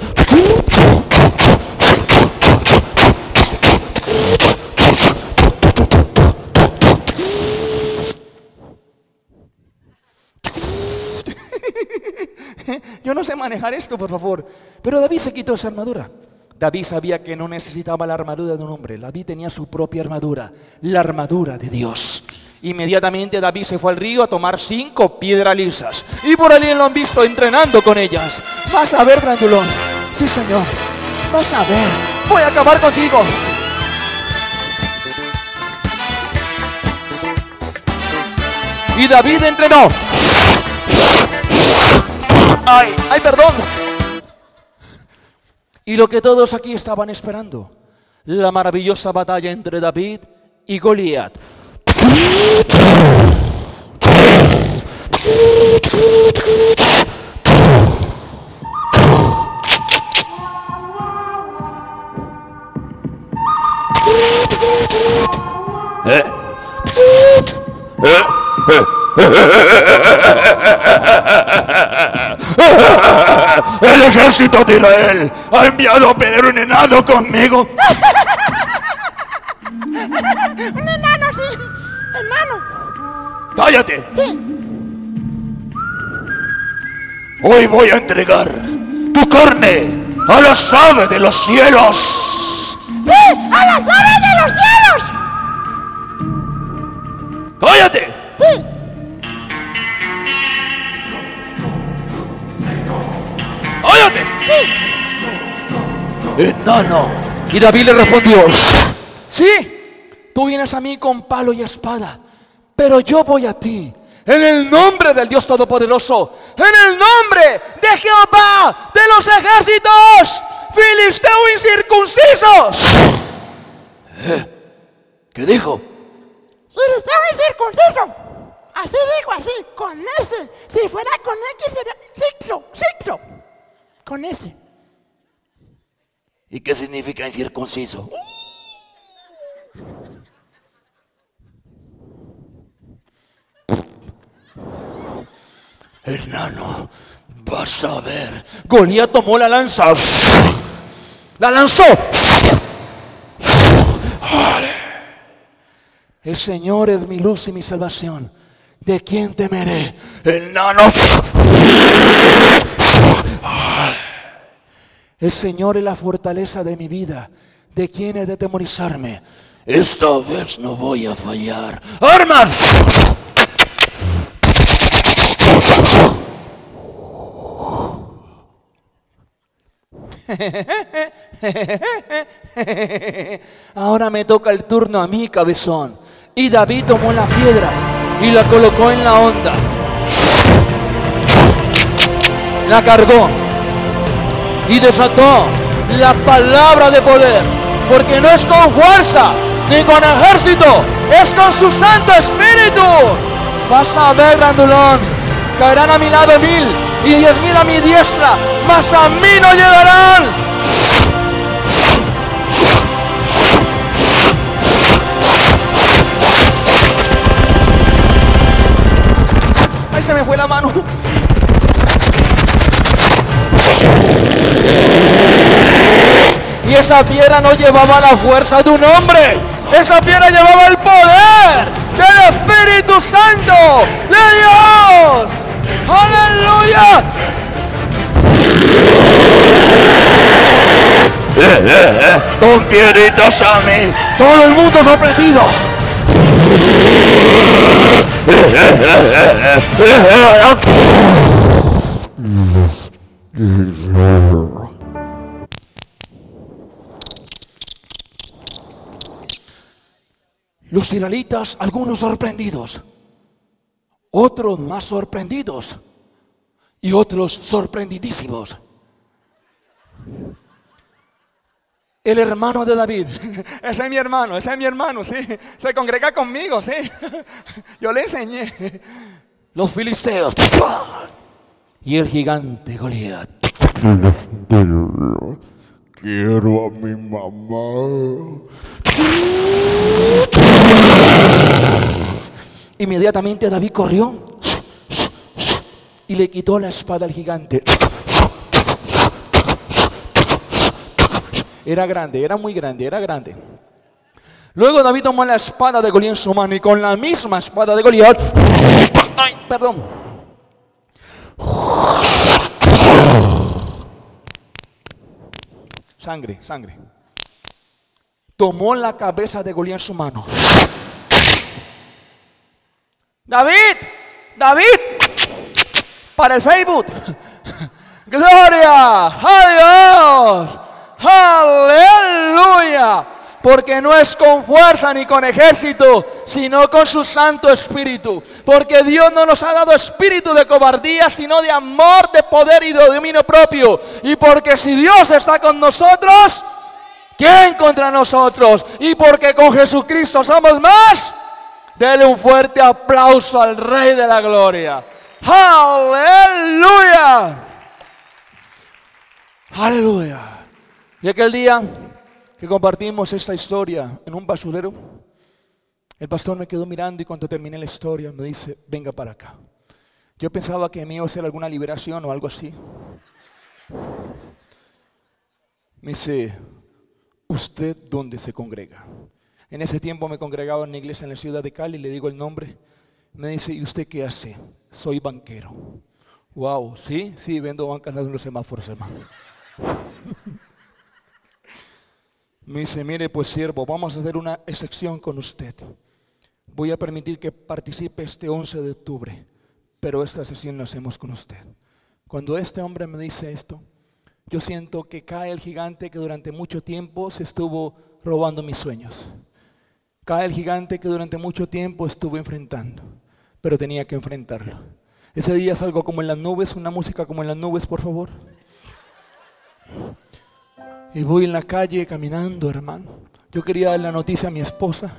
Yo no sé manejar esto, por favor. Pero David se quitó esa armadura. David sabía que no necesitaba la armadura de un hombre. David tenía su propia armadura, la armadura de Dios. Inmediatamente David se fue al río a tomar cinco piedras lisas. Y por allí lo han visto entrenando con ellas. Vas a ver, grandulón. Sí, señor. Vas a ver. voy a acabar contigo. Y David entrenó. Ay, ay, perdón. Y lo que todos aquí estaban esperando, la maravillosa batalla entre David y Goliat. El ejército de Israel ha enviado a pelear un enano conmigo. Un enano, sí. Enano. ¡Cállate! Sí. Hoy voy a entregar tu carne a las aves de los cielos. ¡Sí! ¡A las aves de los cielos! ¡Cállate! Enano. Y David le respondió, sí, tú vienes a mí con palo y espada, pero yo voy a ti. En el nombre del Dios Todopoderoso, en el nombre de Jehová de los ejércitos, filisteo incircuncisos. ¿Qué dijo? Filisteo incircunciso. Así digo, así, con ese. Si fuera con X sería sixo, sixo. Con ese. ¿Y qué significa incircunciso? Hermano, vas a ver. Goliat tomó la lanza, la lanzó. El Señor es mi luz y mi salvación. ¿De quién temeré? Enano. El Señor es la fortaleza de mi vida. ¿De quién he de temorizarme? Esta vez no voy a fallar. ¡Armas! Ahora me toca el turno a mí, cabezón. Y David tomó la piedra y la colocó en la onda. La cargó y desató la palabra de poder. Porque no es con fuerza ni con ejército, es con su Santo Espíritu. Vas a ver, grandulón, caerán a mi lado mil y diez mil a mi diestra, mas a mí no llegarán. Ahí se me fue la mano. Y esa piedra no llevaba la fuerza de un hombre. Esa piedra llevaba el poder del Espíritu Santo de Dios. Aleluya. Con piedritas a mí. Todo el mundo sorprendido. Los israelitas, algunos sorprendidos, otros más sorprendidos y otros sorprendidísimos. El hermano de David, ese es mi hermano, ese es mi hermano, sí, se congrega conmigo, sí. Yo le enseñé. Los filisteos y el gigante Goliat. Quiero a mi mamá. Inmediatamente David corrió y le quitó la espada al gigante. Era grande, era muy grande, era grande. Luego David tomó la espada de Goliat en su mano y con la misma espada de Goliat, ay, perdón, sangre, sangre. Tomó la cabeza de Goliat en su mano. David, David, para el Facebook. Gloria a Dios. Aleluya. Porque no es con fuerza ni con ejército, sino con su Santo Espíritu. Porque Dios no nos ha dado espíritu de cobardía, sino de amor, de poder y de dominio propio. Y porque si Dios está con nosotros, ¿quién contra nosotros? Y porque con Jesucristo somos más, dele un fuerte aplauso al Rey de la Gloria. Aleluya. Aleluya. Y aquel día que compartimos esta historia en un basurero, el pastor me quedó mirando y cuando terminé la historia me dice, venga para acá. Yo pensaba que me iba a hacer alguna liberación o algo así. Me dice, ¿usted dónde se congrega? En ese tiempo me congregaba en una iglesia en la ciudad de Cali, le digo el nombre. Me dice, ¿y usted qué hace? Soy banquero. Wow, ¿sí? Sí, vendo bancas en los semáforos, hermano. Me dice, mire pues siervo, vamos a hacer una excepción con usted. Voy a permitir que participe este 11 de octubre, pero esta sesión la hacemos con usted. Cuando este hombre me dice esto, yo siento que cae el gigante que durante mucho tiempo se estuvo robando mis sueños. Cae el gigante que durante mucho tiempo estuve enfrentando, pero tenía que enfrentarlo. Ese día salgo como en las nubes, una música como en las nubes, por favor. Y voy en la calle caminando, hermano. Yo quería dar la noticia a mi esposa.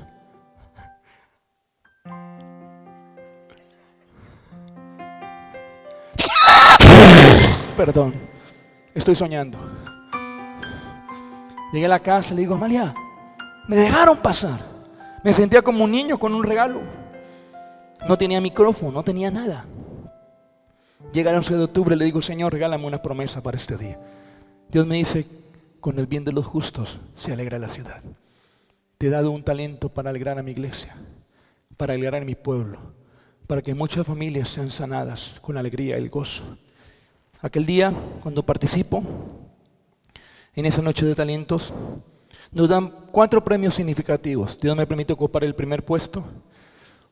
Perdón, estoy soñando. Llegué a la casa y le digo, Amalia, me dejaron pasar. Me sentía como un niño con un regalo. No tenía micrófono, no tenía nada. Llega el 11 de octubre, le digo, Señor, regálame una promesa para este día. Dios me dice, con el bien de los justos se alegra la ciudad. Te he dado un talento para alegrar a mi iglesia, para alegrar a mi pueblo, para que muchas familias sean sanadas con alegría y el gozo. Aquel día, cuando participo en esa noche de talentos, nos dan cuatro premios significativos. Dios me permite ocupar el primer puesto,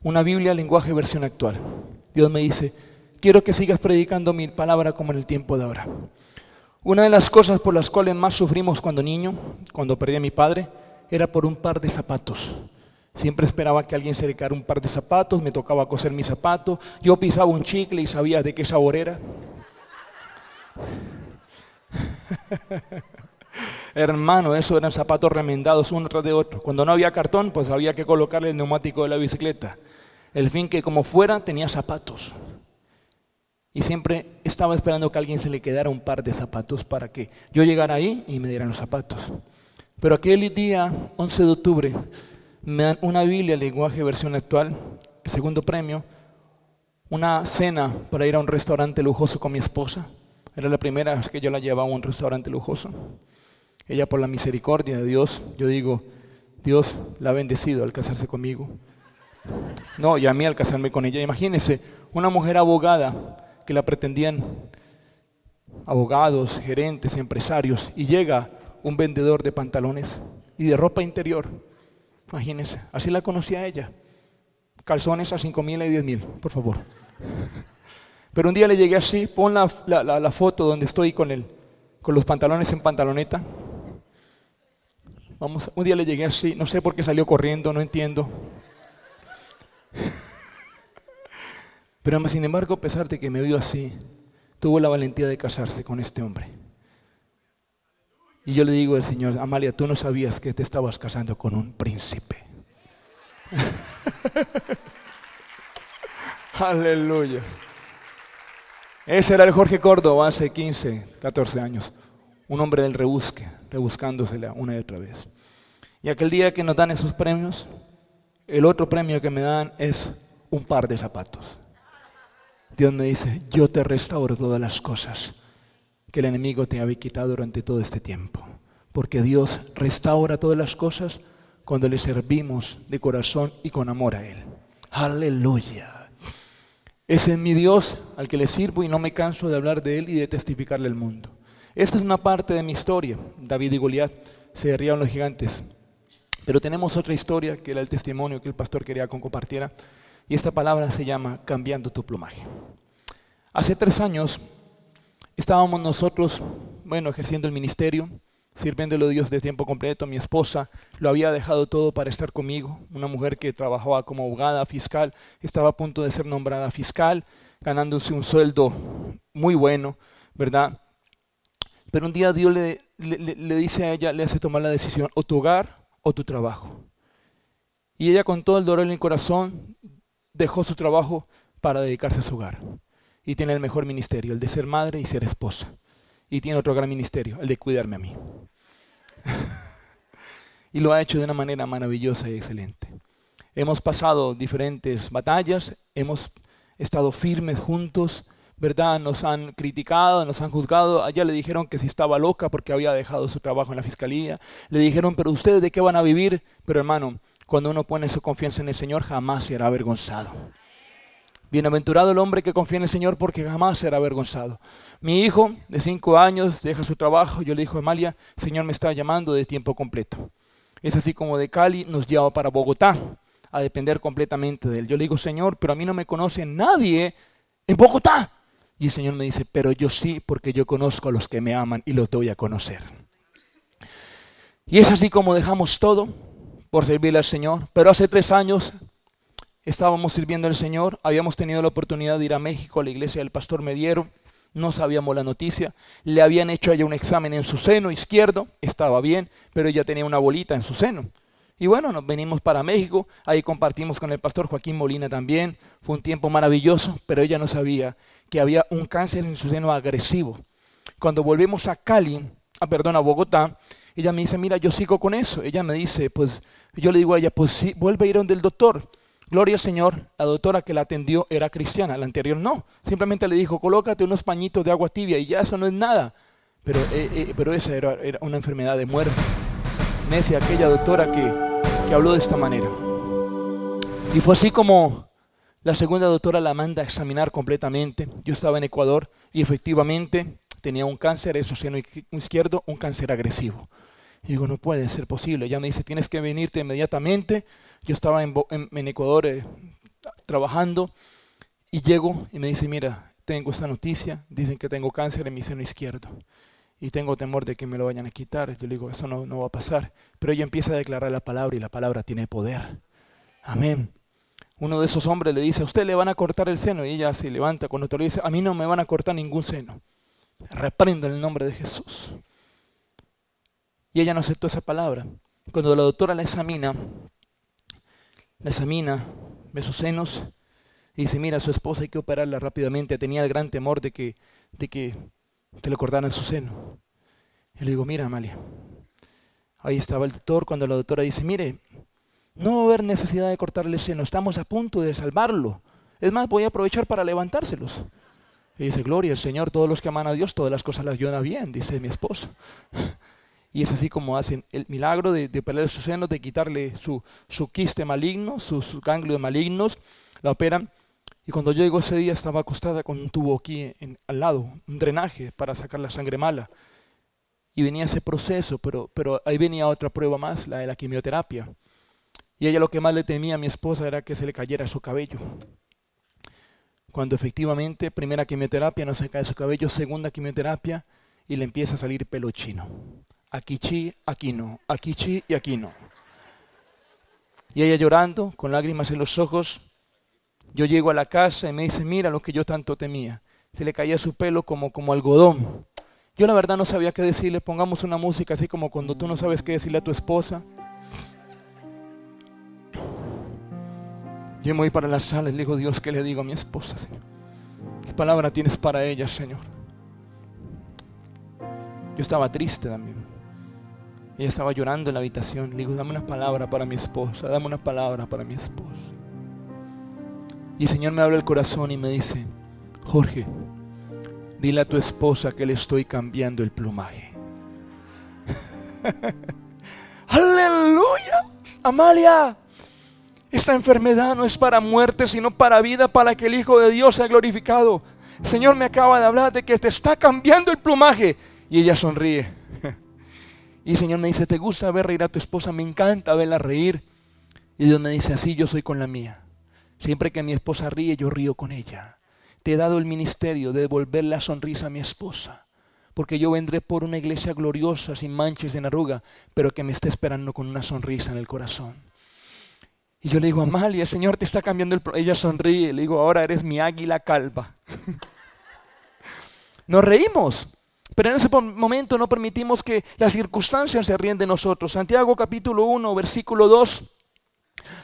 una Biblia lenguaje versión actual. Dios me dice, quiero que sigas predicando mi palabra como en el tiempo de ahora. Una de las cosas por las cuales más sufrimos cuando niño, cuando perdí a mi padre, era por un par de zapatos. Siempre esperaba que alguien se le un par de zapatos, me tocaba coser mis zapatos, yo pisaba un chicle y sabía de qué sabor era. Hermano, eso eran zapatos remendados uno tras de otro. Cuando no había cartón, pues había que colocarle el neumático de la bicicleta. El fin que como fuera tenía zapatos. Y siempre estaba esperando que alguien se le quedara un par de zapatos para que yo llegara ahí y me dieran los zapatos. Pero aquel día, 11 de octubre, me dan una Biblia, lenguaje versión actual, segundo premio, una cena para ir a un restaurante lujoso con mi esposa. Era la primera vez que yo la llevaba a un restaurante lujoso. Ella por la misericordia de Dios, yo digo, Dios la ha bendecido al casarse conmigo. No, y a mí al casarme con ella. Imagínense, una mujer abogada que la pretendían abogados, gerentes, empresarios, y llega un vendedor de pantalones y de ropa interior. Imagínense, así la conocía ella. Calzones a cinco mil y diez mil, por favor. Pero un día le llegué así, pon la, la, foto donde estoy con, el, con los pantalones en pantaloneta. Vamos, un día le llegué así, no sé por qué salió corriendo, no entiendo. Pero sin embargo, a pesar de que me vio así, tuvo la valentía de casarse con este hombre. Y yo le digo al Señor, Amalia, tú no sabías que te estabas casando con un príncipe. Aleluya. Ese era el Jorge Córdoba hace 15, 14 años. Un hombre del rebusque, rebuscándosela una y otra vez. Y aquel día que nos dan esos premios, el otro premio que me dan es un par de zapatos. Dios me dice, yo te restauro todas las cosas que el enemigo te había quitado durante todo este tiempo. Porque Dios restaura todas las cosas cuando le servimos de corazón y con amor a Él. Aleluya. Ese es mi Dios al que le sirvo y no me canso de hablar de Él y de testificarle al mundo. Esta es una parte de mi historia. David y Goliat se derribaron los gigantes. Pero tenemos otra historia que era el testimonio que el pastor quería que compartiera. Y esta palabra se llama cambiando tu plumaje. Hace tres años estábamos nosotros, bueno, ejerciendo el ministerio, sirviéndole a Dios de tiempo completo. Mi esposa lo había dejado todo para estar conmigo. Una mujer que trabajaba como abogada fiscal, estaba a punto de ser nombrada fiscal, ganándose un sueldo muy bueno, ¿verdad? Pero un día Dios le, le, dice a ella, le hace tomar la decisión, o tu hogar o tu trabajo. Y ella con todo el dolor en el corazón dejó su trabajo para dedicarse a su hogar. Y tiene el mejor ministerio, el de ser madre y ser esposa. Y tiene otro gran ministerio, el de cuidarme a mí. y lo ha hecho de una manera maravillosa y excelente. Hemos pasado diferentes batallas, hemos estado firmes juntos, ¿verdad? Nos han criticado, nos han juzgado. Allá le dijeron que si estaba loca porque había dejado su trabajo en la fiscalía. Le dijeron, pero ustedes de qué van a vivir? Pero hermano, cuando uno pone su confianza en el Señor, jamás será avergonzado. Bienaventurado el hombre que confía en el Señor porque jamás será avergonzado. Mi hijo de cinco años deja su trabajo. Yo le digo a Amalia, Señor me está llamando de tiempo completo. Es así como de Cali nos lleva para Bogotá a depender completamente de él. Yo le digo, Señor, pero a mí no me conoce nadie en Bogotá. Y el Señor me dice, pero yo sí, porque yo conozco a los que me aman y los doy a conocer. Y es así como dejamos todo por servirle al Señor. Pero hace tres años estábamos sirviendo al Señor, habíamos tenido la oportunidad de ir a México, a la iglesia del pastor Mediero, no sabíamos la noticia, le habían hecho allá un examen en su seno izquierdo, estaba bien, pero ella tenía una bolita en su seno. Y bueno, nos venimos para México, ahí compartimos con el pastor Joaquín Molina también, fue un tiempo maravilloso, pero ella no sabía que había un cáncer en su seno agresivo. Cuando volvemos a Cali, a, perdón, a Bogotá, ella me dice, mira, yo sigo con eso. Ella me dice, pues yo le digo a ella, pues sí, vuelve a ir donde el doctor. Gloria al Señor, la doctora que la atendió era cristiana, la anterior no. Simplemente le dijo, colócate unos pañitos de agua tibia y ya eso no es nada. Pero, eh, eh, pero esa era, era, una enfermedad de muerte. Necia, aquella doctora que, que habló de esta manera. Y fue así como la segunda doctora la manda a examinar completamente. Yo estaba en Ecuador y efectivamente tenía un cáncer en su seno izquierdo, un cáncer agresivo. Y digo, no puede ser posible. Ella me dice, tienes que venirte inmediatamente yo estaba en, Ecuador eh, trabajando y llego y me dice, mira, tengo esta noticia, dicen que tengo cáncer en mi seno izquierdo y tengo temor de que me lo vayan a quitar. Yo le digo, eso no, no va a pasar. Pero ella empieza a declarar la palabra y la palabra tiene poder. Amén. Uno de esos hombres le dice, a usted le van a cortar el seno y ella se levanta con otro le dice, a mí no me van a cortar ningún seno. Reprendo en el nombre de Jesús. Y ella no aceptó esa palabra. Cuando la doctora la examina, la examina, ve sus senos y dice, mira, su esposa hay que operarla rápidamente. Tenía el gran temor de que, de que te le cortaran su seno. Y le digo, mira, Amalia, ahí estaba el doctor cuando la doctora dice, mire, no va a haber necesidad de cortarle el seno, estamos a punto de salvarlo. Es más, voy a aprovechar para levantárselos. Y dice, gloria al Señor, todos los que aman a Dios, todas las cosas las ayudan bien, dice mi esposa. Y es así como hacen el milagro de, de operar sus senos, de quitarle su, su quiste maligno, sus, ganglios malignos, la operan. Y cuando yo llego ese día estaba acostada con un tubo aquí al lado, un drenaje para sacar la sangre mala. Y venía ese proceso, pero, pero ahí venía otra prueba más, la de la quimioterapia. Y ella lo que más le temía a mi esposa era que se le cayera su cabello. Cuando efectivamente, primera quimioterapia no se cae su cabello, segunda quimioterapia y le empieza a salir pelo chino. Aquí sí, aquí no, aquí sí y aquí no. Y ella llorando, con lágrimas en los ojos, yo llego a la casa y me dice, mira lo que yo tanto temía. Se le caía su pelo como, como algodón. Yo la verdad no sabía qué decirle, pongamos una música así como cuando tú no sabes qué decirle a tu esposa. Yo me voy para la sala y le digo, Dios, ¿qué le digo a mi esposa, Señor? ¿Qué palabra tienes para ella, Señor? Yo estaba triste también. Ella estaba llorando en la habitación. Le digo, dame una palabra para mi esposa, dame una palabra para mi esposa. Y el Señor me abre el corazón y me dice, Jorge, dile a tu esposa que le estoy cambiando el plumaje. Aleluya. Amalia, esta enfermedad no es para muerte, sino para vida, para que el Hijo de Dios sea glorificado. Señor me acaba de hablar de que te está cambiando el plumaje. Y ella sonríe. Y el Señor me dice, ¿te gusta ver reír a tu esposa? Me encanta verla reír. Y Dios me dice, así yo soy con la mía. Siempre que mi esposa ríe, yo río con ella. Te he dado el ministerio de devolver la sonrisa a mi esposa. porque yo vendré por una iglesia gloriosa, sin manches de arruga, pero que me esté esperando con una sonrisa en el corazón. Y yo le digo, Amalia, el Señor te está cambiando el... pro-". Ella sonríe, le digo, ahora eres mi águila calva. Nos reímos, pero en ese momento no permitimos que las circunstancias se ríen de nosotros. Santiago capítulo 1, versículo 2,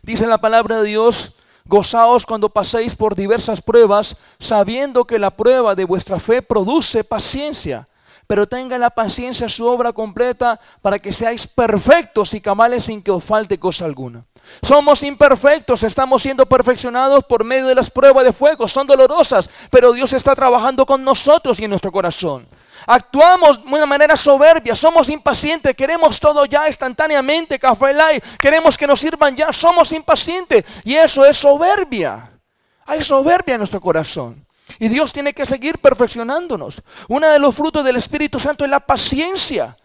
dice la palabra de Dios, gozaos cuando paséis por diversas pruebas, sabiendo que la prueba de vuestra fe produce paciencia. Pero tenga la paciencia su obra completa para que seáis perfectos y cabales sin que os falte cosa alguna. Somos imperfectos, estamos siendo perfeccionados por medio de las pruebas de fuego, son dolorosas, pero Dios está trabajando con nosotros y en nuestro corazón. Actuamos de una manera soberbia, somos impacientes, queremos todo ya instantáneamente, café light, queremos que nos sirvan ya, somos impacientes y eso es soberbia. Hay soberbia en nuestro corazón. Y Dios tiene que seguir perfeccionándonos. Uno de los frutos del Espíritu Santo es la paciencia.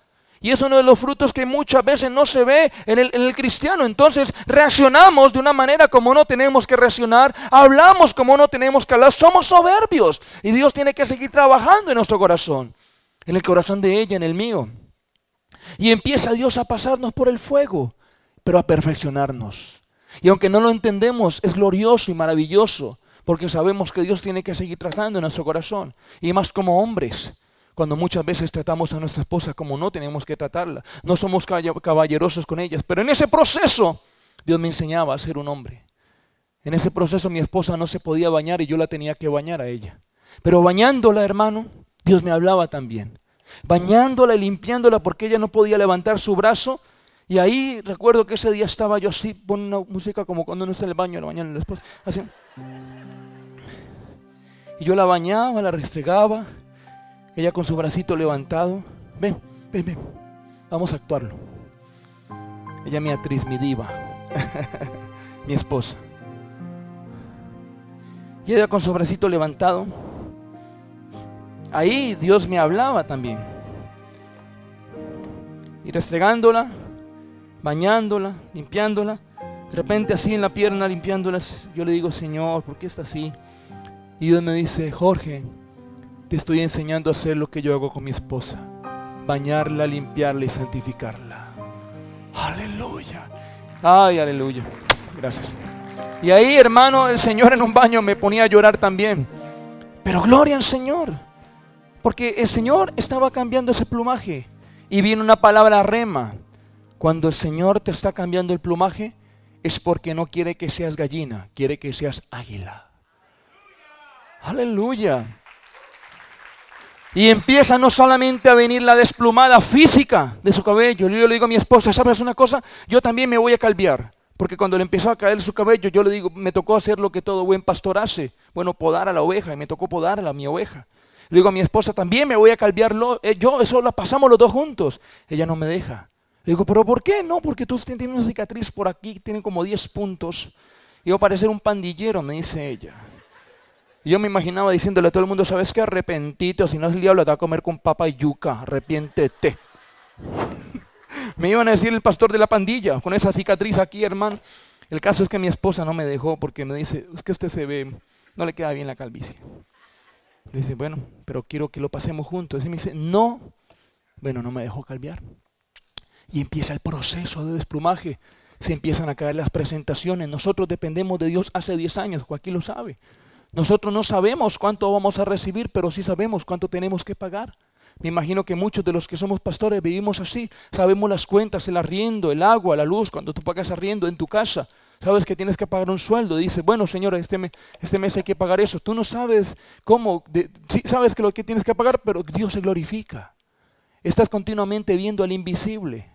Y es uno de los frutos que muchas veces no se ve en el, en el cristiano. Entonces reaccionamos de una manera como no tenemos que reaccionar. Hablamos como no tenemos que hablar. Somos soberbios. Y Dios tiene que seguir trabajando en nuestro corazón. En el corazón de ella, en el mío. Y empieza Dios a pasarnos por el fuego, pero a perfeccionarnos. Y aunque no lo entendemos, es glorioso y maravilloso, porque sabemos que Dios tiene que seguir tratando en nuestro corazón. Y más como hombres, cuando muchas veces tratamos a nuestra esposa como no tenemos que tratarla. No somos caballerosos con ellas, pero en ese proceso Dios me enseñaba a ser un hombre. En ese proceso mi esposa no se podía bañar y yo la tenía que bañar a ella. Pero bañándola, hermano, Dios me hablaba también. Bañándola y limpiándola porque ella no podía levantar su brazo. Y ahí recuerdo que ese día estaba yo así, pon una música como cuando uno está en el baño, la bañan esposa, así. Y yo la bañaba, la restregaba, ella con su bracito levantado. Ven, ven, ven, vamos a actuarlo. Ella mi actriz, mi diva, mi esposa. Y ella con su bracito levantado. Ahí Dios me hablaba también. Y restregándola, bañándola, limpiándola. De repente así en la pierna limpiándola, yo le digo, Señor, ¿por qué está así? Y Dios me dice, Jorge, te estoy enseñando a hacer lo que yo hago con mi esposa. Bañarla, limpiarla y santificarla. Aleluya. Ay, aleluya. Gracias. Y ahí, hermano, el Señor en un baño me ponía a llorar también. Pero gloria al Señor. Porque el Señor estaba cambiando ese plumaje. Y viene una palabra rema. Cuando el Señor te está cambiando el plumaje, es porque no quiere que seas gallina, quiere que seas águila. Aleluya. Y empieza no solamente a venir la desplumada física de su cabello. Yo le digo a mi esposa, ¿sabes una cosa? Yo también me voy a calviar. Porque cuando le empezó a caer su cabello, yo le digo, me tocó hacer lo que todo buen pastor hace. Bueno, podar a la oveja. Y me tocó podar a la mi oveja. Le digo a mi esposa, también me voy a calviar eh, yo. Eso lo pasamos los dos juntos. Ella no me deja. Le digo, ¿pero por qué? No, porque tú tienes una cicatriz por aquí, tiene como 10 puntos. Y va a parecer un pandillero, me dice ella. Yo me imaginaba diciéndole a todo el mundo, ¿sabes qué? Arrepentito, si no es el diablo te va a comer con papa y yuca, arrepiéntete. me iban a decir el pastor de la pandilla, con esa cicatriz aquí, hermano. El caso es que mi esposa no me dejó porque me dice, es que usted se ve, no le queda bien la calvicie. Le dice, bueno, pero quiero que lo pasemos juntos. Y me dice, no. Bueno, no me dejó calviar. Y empieza el proceso de desplumaje. Se empiezan a caer las presentaciones. Nosotros dependemos de Dios hace 10 años, Joaquín lo sabe. Nosotros no sabemos cuánto vamos a recibir, pero sí sabemos cuánto tenemos que pagar. Me imagino que muchos de los que somos pastores vivimos así. Sabemos las cuentas, el arriendo, el agua, la luz, cuando tú pagas arriendo en tu casa. Sabes que tienes que pagar un sueldo. Dices, bueno, señora, este, me- este mes hay que pagar eso. Tú no sabes cómo, sí sabes que lo que tienes que pagar, pero Dios se glorifica. Estás continuamente viendo al invisible.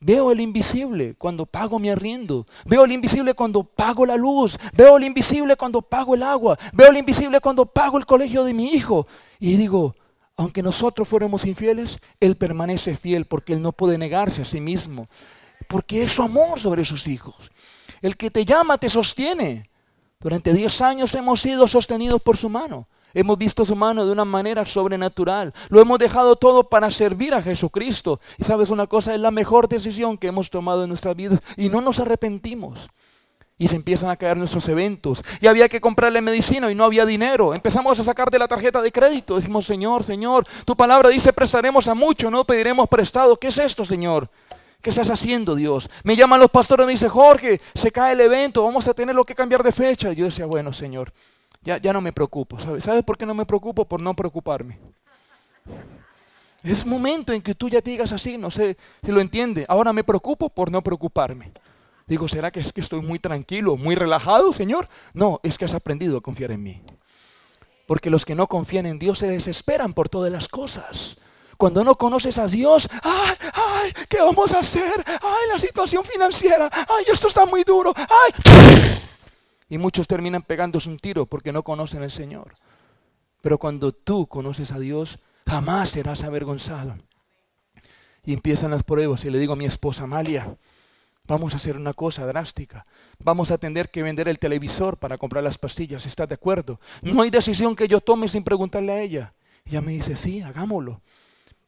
Veo el invisible cuando pago mi arriendo. Veo el invisible cuando pago la luz. Veo el invisible cuando pago el agua. Veo el invisible cuando pago el colegio de mi hijo. Y digo, aunque nosotros fuéramos infieles, Él permanece fiel porque Él no puede negarse a sí mismo. Porque es su amor sobre sus hijos. El que te llama te sostiene. Durante 10 años hemos sido sostenidos por su mano. Hemos visto su mano de una manera sobrenatural. Lo hemos dejado todo para servir a Jesucristo. Y sabes una cosa, es la mejor decisión que hemos tomado en nuestra vida y no nos arrepentimos. Y se empiezan a caer nuestros eventos. Y había que comprarle medicina y no había dinero. Empezamos a sacar de la tarjeta de crédito. Decimos, Señor, Señor, tu palabra dice prestaremos a mucho, no pediremos prestado. ¿Qué es esto, Señor? ¿Qué estás haciendo, Dios? Me llaman los pastores y me dicen, Jorge, se cae el evento, vamos a tenerlo que cambiar de fecha. Y yo decía, bueno, Señor, ya, ya no me preocupo. ¿Sabes? ¿Sabes por qué no me preocupo? Por no preocuparme. Es momento en que tú ya te digas así, no sé si lo entiende. Ahora me preocupo por no preocuparme. Digo, ¿será que es que estoy muy tranquilo, muy relajado, Señor? No, es que has aprendido a confiar en mí. Porque los que no confían en Dios se desesperan por todas las cosas. Cuando no conoces a Dios, ay, ay, ¿qué vamos a hacer? Ay, la situación financiera, ay, esto está muy duro, ay. Y muchos terminan pegándose un tiro porque no conocen al Señor. Pero cuando tú conoces a Dios, jamás serás avergonzado. Y empiezan las pruebas y le digo a mi esposa Amalia, Vamos a hacer una cosa drástica. Vamos a tener que vender el televisor para comprar las pastillas. ¿Estás de acuerdo? No hay decisión que yo tome sin preguntarle a ella. Ella me dice, sí, hagámoslo.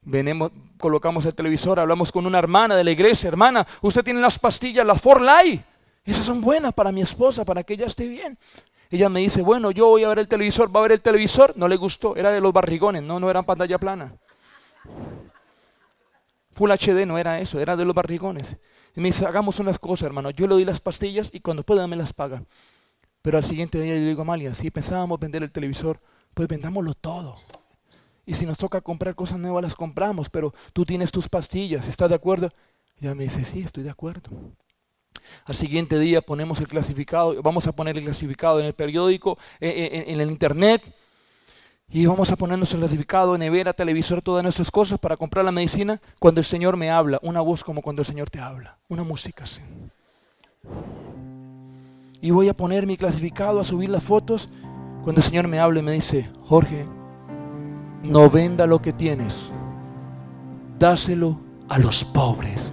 Venemos, colocamos el televisor, hablamos con una hermana de la iglesia. Hermana, usted tiene las pastillas, las For Life. Esas son buenas para mi esposa, para que ella esté bien. Ella me dice, bueno, yo voy a ver el televisor, va a ver el televisor. No le gustó, era de los barrigones, no, no era pantalla plana. Full HD no era eso, era de los barrigones. Y me dice, hagamos unas cosas, hermano. Yo le doy las pastillas y cuando pueda me las paga. Pero al siguiente día yo digo, Amalia, si pensábamos vender el televisor, pues vendámoslo todo. Y si nos toca comprar cosas nuevas, las compramos, pero tú tienes tus pastillas, ¿estás de acuerdo? Y ella me dice, sí, estoy de acuerdo. Al siguiente día ponemos el clasificado, vamos a poner el clasificado en el periódico, en, en el internet, y vamos a ponernos el clasificado, nevera, televisor, todas nuestras cosas para comprar la medicina cuando el Señor me habla. Una voz como cuando el Señor te habla. Una música así. Y voy a poner mi clasificado, a subir las fotos. Cuando el Señor me habla y me dice, Jorge, no venda lo que tienes. Dáselo a los pobres.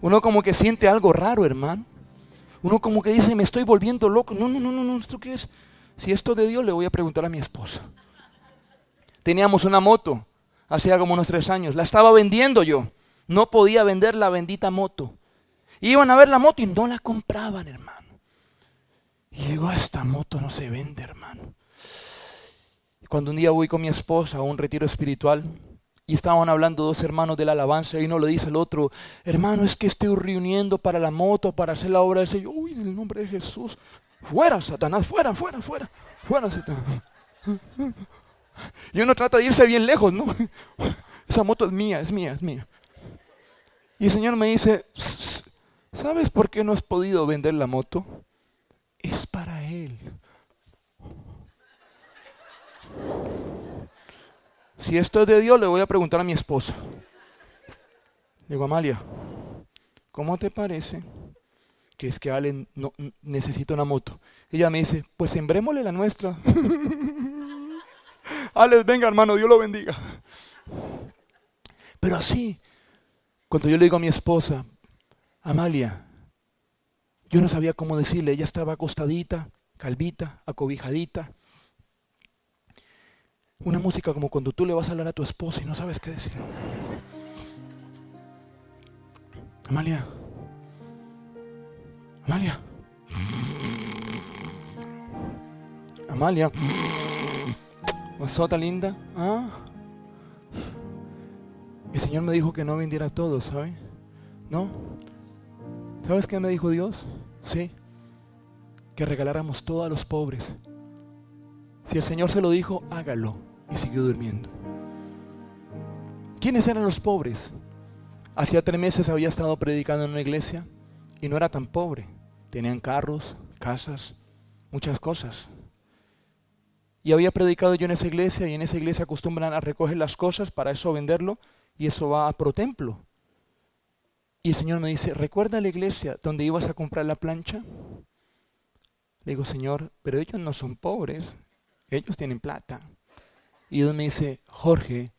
Uno como que siente algo raro, hermano. Uno como que dice, me estoy volviendo loco. No, no, no, no, ¿esto qué es? Si esto de Dios, le voy a preguntar a mi esposa. Teníamos una moto, hacía como unos tres años. La estaba vendiendo yo. No podía vender la bendita moto. Iban a ver la moto y no la compraban, hermano. Y digo, esta moto no se vende, hermano. Cuando un día voy con mi esposa a un retiro espiritual, y estaban hablando dos hermanos de la alabanza y uno le dice al otro, hermano, es que estoy reuniendo para la moto, para hacer la obra del Señor. Uy, en el nombre de Jesús. Fuera, Satanás, fuera, fuera, fuera. Fuera, Satanás. Y uno trata de irse bien lejos, ¿no? Esa moto es mía, es mía, es mía. Y el Señor me dice, ¿sabes por qué no has podido vender la moto? Es para Él. Si esto es de Dios, le voy a preguntar a mi esposa. Le digo, Amalia, ¿cómo te parece que es que Ale no, necesita una moto? Ella me dice, pues sembrémosle la nuestra. Ale, venga hermano, Dios lo bendiga. Pero así, cuando yo le digo a mi esposa, Amalia, yo no sabía cómo decirle, ella estaba acostadita, calvita, acobijadita, una música como cuando tú le vas a hablar a tu esposa y no sabes qué decir. Amalia. Amalia. Amalia. Masota linda. ¿Ah? El Señor me dijo que no vendiera todo, ¿sabe? ¿No? ¿Sabes qué me dijo Dios? Sí. Que regaláramos todo a los pobres. Si el Señor se lo dijo, hágalo y siguió durmiendo. ¿Quiénes eran los pobres? Hacía tres meses había estado predicando en una iglesia y no era tan pobre. Tenían carros, casas, muchas cosas. Y había predicado yo en esa iglesia y en esa iglesia acostumbran a recoger las cosas para eso venderlo y eso va a pro templo. Y el Señor me dice, ¿recuerda la iglesia donde ibas a comprar la plancha? Le digo, Señor, pero ellos no son pobres, ellos tienen plata. Y Dios me dice, Jorge,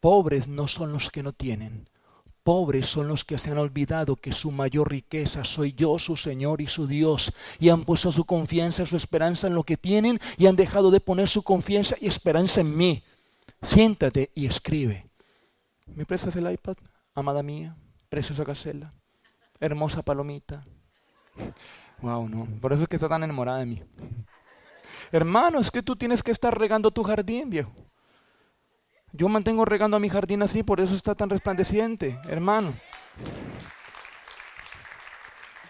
pobres no son los que no tienen. Pobres son los que se han olvidado que su mayor riqueza soy yo, su Señor y su Dios, y han puesto su confianza, su esperanza en lo que tienen y han dejado de poner su confianza y esperanza en mí. siéntate y escribe. ¿Me prestas el iPad, amada mía, preciosa Gacela, hermosa palomita? Wow, no, por eso es que está tan enamorada de mí. Hermano, es que tú tienes que estar regando tu jardín, viejo. Yo mantengo regando a mi jardín así, por eso está tan resplandeciente, hermano.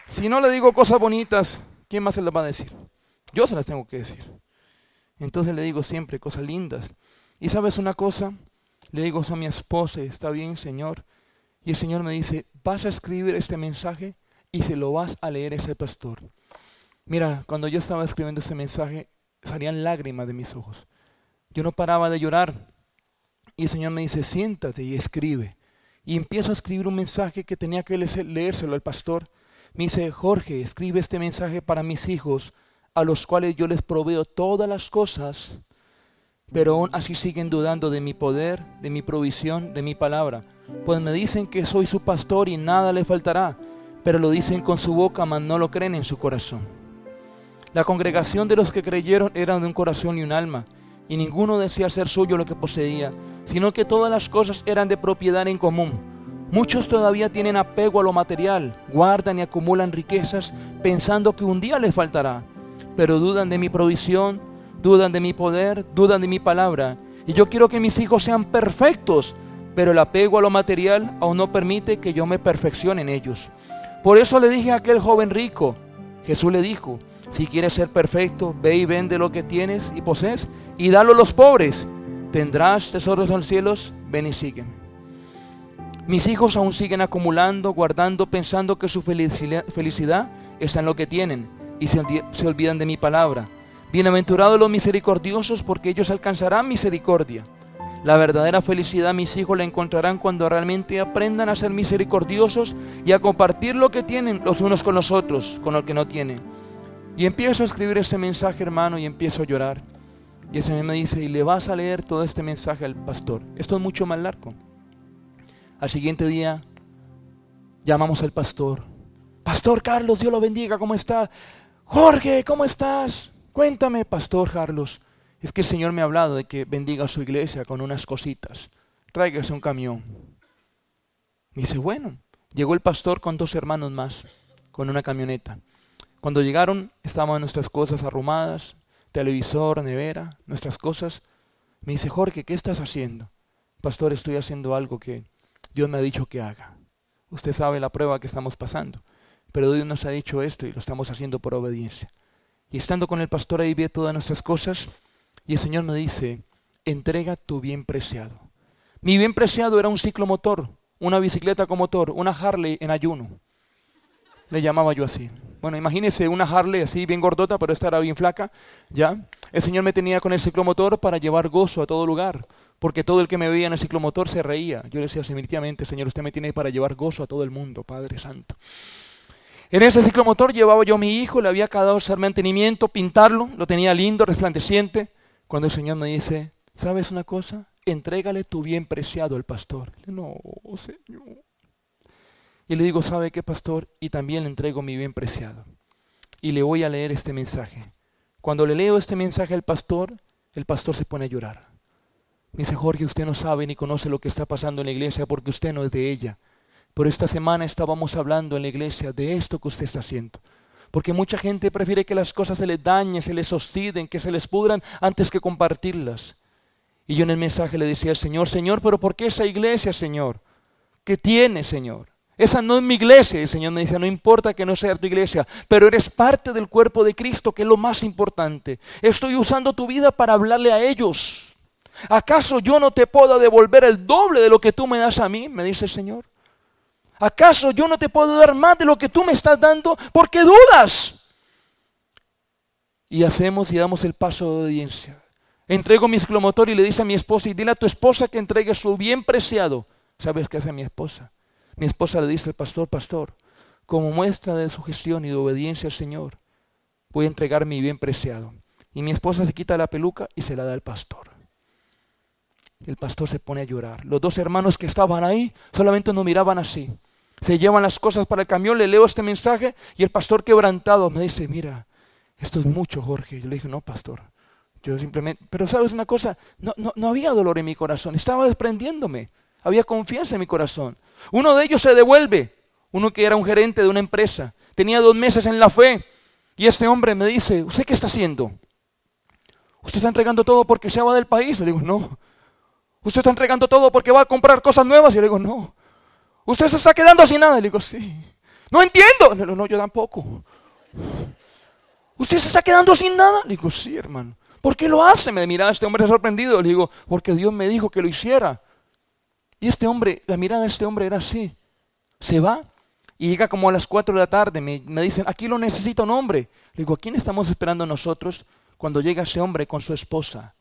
Si no le digo cosas bonitas, ¿quién más se las va a decir? Yo se las tengo que decir. Entonces le digo siempre cosas lindas. Y sabes una cosa, le digo a mi esposa, está bien, Señor. Y el Señor me dice, vas a escribir este mensaje y se lo vas a leer a ese pastor. Mira, cuando yo estaba escribiendo este mensaje, salían lágrimas de mis ojos. Yo no paraba de llorar. Y el Señor me dice, siéntate y escribe. Y empiezo a escribir un mensaje que tenía que leérselo al pastor. Me dice, Jorge, escribe este mensaje para mis hijos, a los cuales yo les proveo todas las cosas, pero aún así siguen dudando de mi poder, de mi provisión, de mi palabra. Pues me dicen que soy su pastor y nada le faltará, pero lo dicen con su boca, mas no lo creen en su corazón. La congregación de los que creyeron era de un corazón y un alma, y ninguno decía ser suyo lo que poseía, sino que todas las cosas eran de propiedad en común. Muchos todavía tienen apego a lo material, guardan y acumulan riquezas pensando que un día les faltará, pero dudan de mi provisión, dudan de mi poder, dudan de mi palabra. Y yo quiero que mis hijos sean perfectos, pero el apego a lo material aún no permite que yo me perfeccione en ellos. Por eso le dije a aquel joven rico, Jesús le dijo, si quieres ser perfecto, ve y vende lo que tienes y posees y dalo a los pobres. Tendrás tesoros en los cielos, ven y sígueme. Mis hijos aún siguen acumulando, guardando, pensando que su felicidad está en lo que tienen y se, se olvidan de mi palabra. Bienaventurados los misericordiosos porque ellos alcanzarán misericordia. La verdadera felicidad mis hijos la encontrarán cuando realmente aprendan a ser misericordiosos y a compartir lo que tienen los unos con los otros, con lo que no tienen. Y empiezo a escribir ese mensaje, hermano, y empiezo a llorar. Y el Señor me dice, y le vas a leer todo este mensaje al pastor. Esto es mucho más largo. Al siguiente día llamamos al pastor. Pastor Carlos, Dios lo bendiga, ¿cómo está? Jorge, ¿cómo estás? Cuéntame, Pastor Carlos. Es que el Señor me ha hablado de que bendiga a su iglesia con unas cositas. Tráigase un camión. Me dice, bueno, llegó el pastor con dos hermanos más, con una camioneta. Cuando llegaron estaban nuestras cosas arrumadas, televisor, nevera, nuestras cosas. Me dice, Jorge, ¿qué estás haciendo? Pastor, estoy haciendo algo que Dios me ha dicho que haga. Usted sabe la prueba que estamos pasando, pero Dios nos ha dicho esto y lo estamos haciendo por obediencia. Y estando con el pastor ahí vi todas nuestras cosas y el Señor me dice, entrega tu bien preciado. Mi bien preciado era un ciclomotor, una bicicleta con motor, una Harley en ayuno. Le llamaba yo así. Bueno, imagínese una Harley así bien gordota, pero esta era bien flaca, ¿ya? El Señor me tenía con el ciclomotor para llevar gozo a todo lugar, porque todo el que me veía en el ciclomotor se reía. Yo le decía definitivamente, Señor, usted me tiene para llevar gozo a todo el mundo, Padre Santo. En ese ciclomotor llevaba yo a mi hijo, le había acabado hacer mantenimiento, pintarlo, lo tenía lindo, resplandeciente, cuando el Señor me dice, ¿sabes una cosa? Entrégale tu bien preciado al pastor. No, Señor. Y le digo, ¿sabe qué, pastor? Y también le entrego mi bien preciado. Y le voy a leer este mensaje. Cuando le leo este mensaje al pastor, el pastor se pone a llorar. Me dice, Jorge, usted no sabe ni conoce lo que está pasando en la iglesia porque usted no es de ella. Pero esta semana estábamos hablando en la iglesia de esto que usted está haciendo. Porque mucha gente prefiere que las cosas se les dañen, se les oxiden, que se les pudran antes que compartirlas. Y yo en el mensaje le decía al Señor, Señor, pero ¿por qué esa iglesia, Señor? ¿Qué tiene, Señor? Esa no es mi iglesia. el Señor me dice, no importa que no sea tu iglesia, pero eres parte del cuerpo de Cristo, que es lo más importante. Estoy usando tu vida para hablarle a ellos. ¿Acaso yo no te puedo devolver el doble de lo que tú me das a mí? Me dice el Señor. ¿Acaso yo no te puedo dar más de lo que tú me estás dando? porque dudas? Y hacemos y damos el paso de obediencia. Entrego mi ciclomotor y le dice a mi esposa, y dile a tu esposa que entregue su bien preciado. ¿Sabes qué hace mi esposa? Mi esposa le dice al pastor, pastor, como muestra de su gestión y de obediencia al Señor, voy a entregar mi bien preciado. Y mi esposa se quita la peluca y se la da al pastor. El pastor se pone a llorar. Los dos hermanos que estaban ahí solamente nos miraban así. Se llevan las cosas para el camión, le leo este mensaje y el pastor quebrantado me dice, mira, esto es mucho, Jorge. Yo le dije, no, pastor, Yo simplemente, pero sabes una cosa, no, no, no había dolor en mi corazón, estaba desprendiéndome, había confianza en mi corazón. Uno de ellos se devuelve, uno que era un gerente de una empresa, tenía dos meses en la fe, y este hombre me dice, ¿usted qué está haciendo? ¿Usted está entregando todo porque se va del país? Le digo, no. ¿Usted está entregando todo porque va a comprar cosas nuevas? Y le digo, no. ¿Usted se está quedando sin nada? Le digo, sí. No entiendo. Digo, no, yo tampoco. ¿Usted se está quedando sin nada? Le digo, sí, hermano. ¿Por qué lo hace? Me miraba este hombre sorprendido. Le digo, porque Dios me dijo que lo hiciera. Y este hombre, la mirada de este hombre era así. Se va y llega como a las 4 de la tarde. Me, me dicen, aquí lo necesita un hombre. Le digo, ¿a quién estamos esperando nosotros cuando llega ese hombre con su esposa?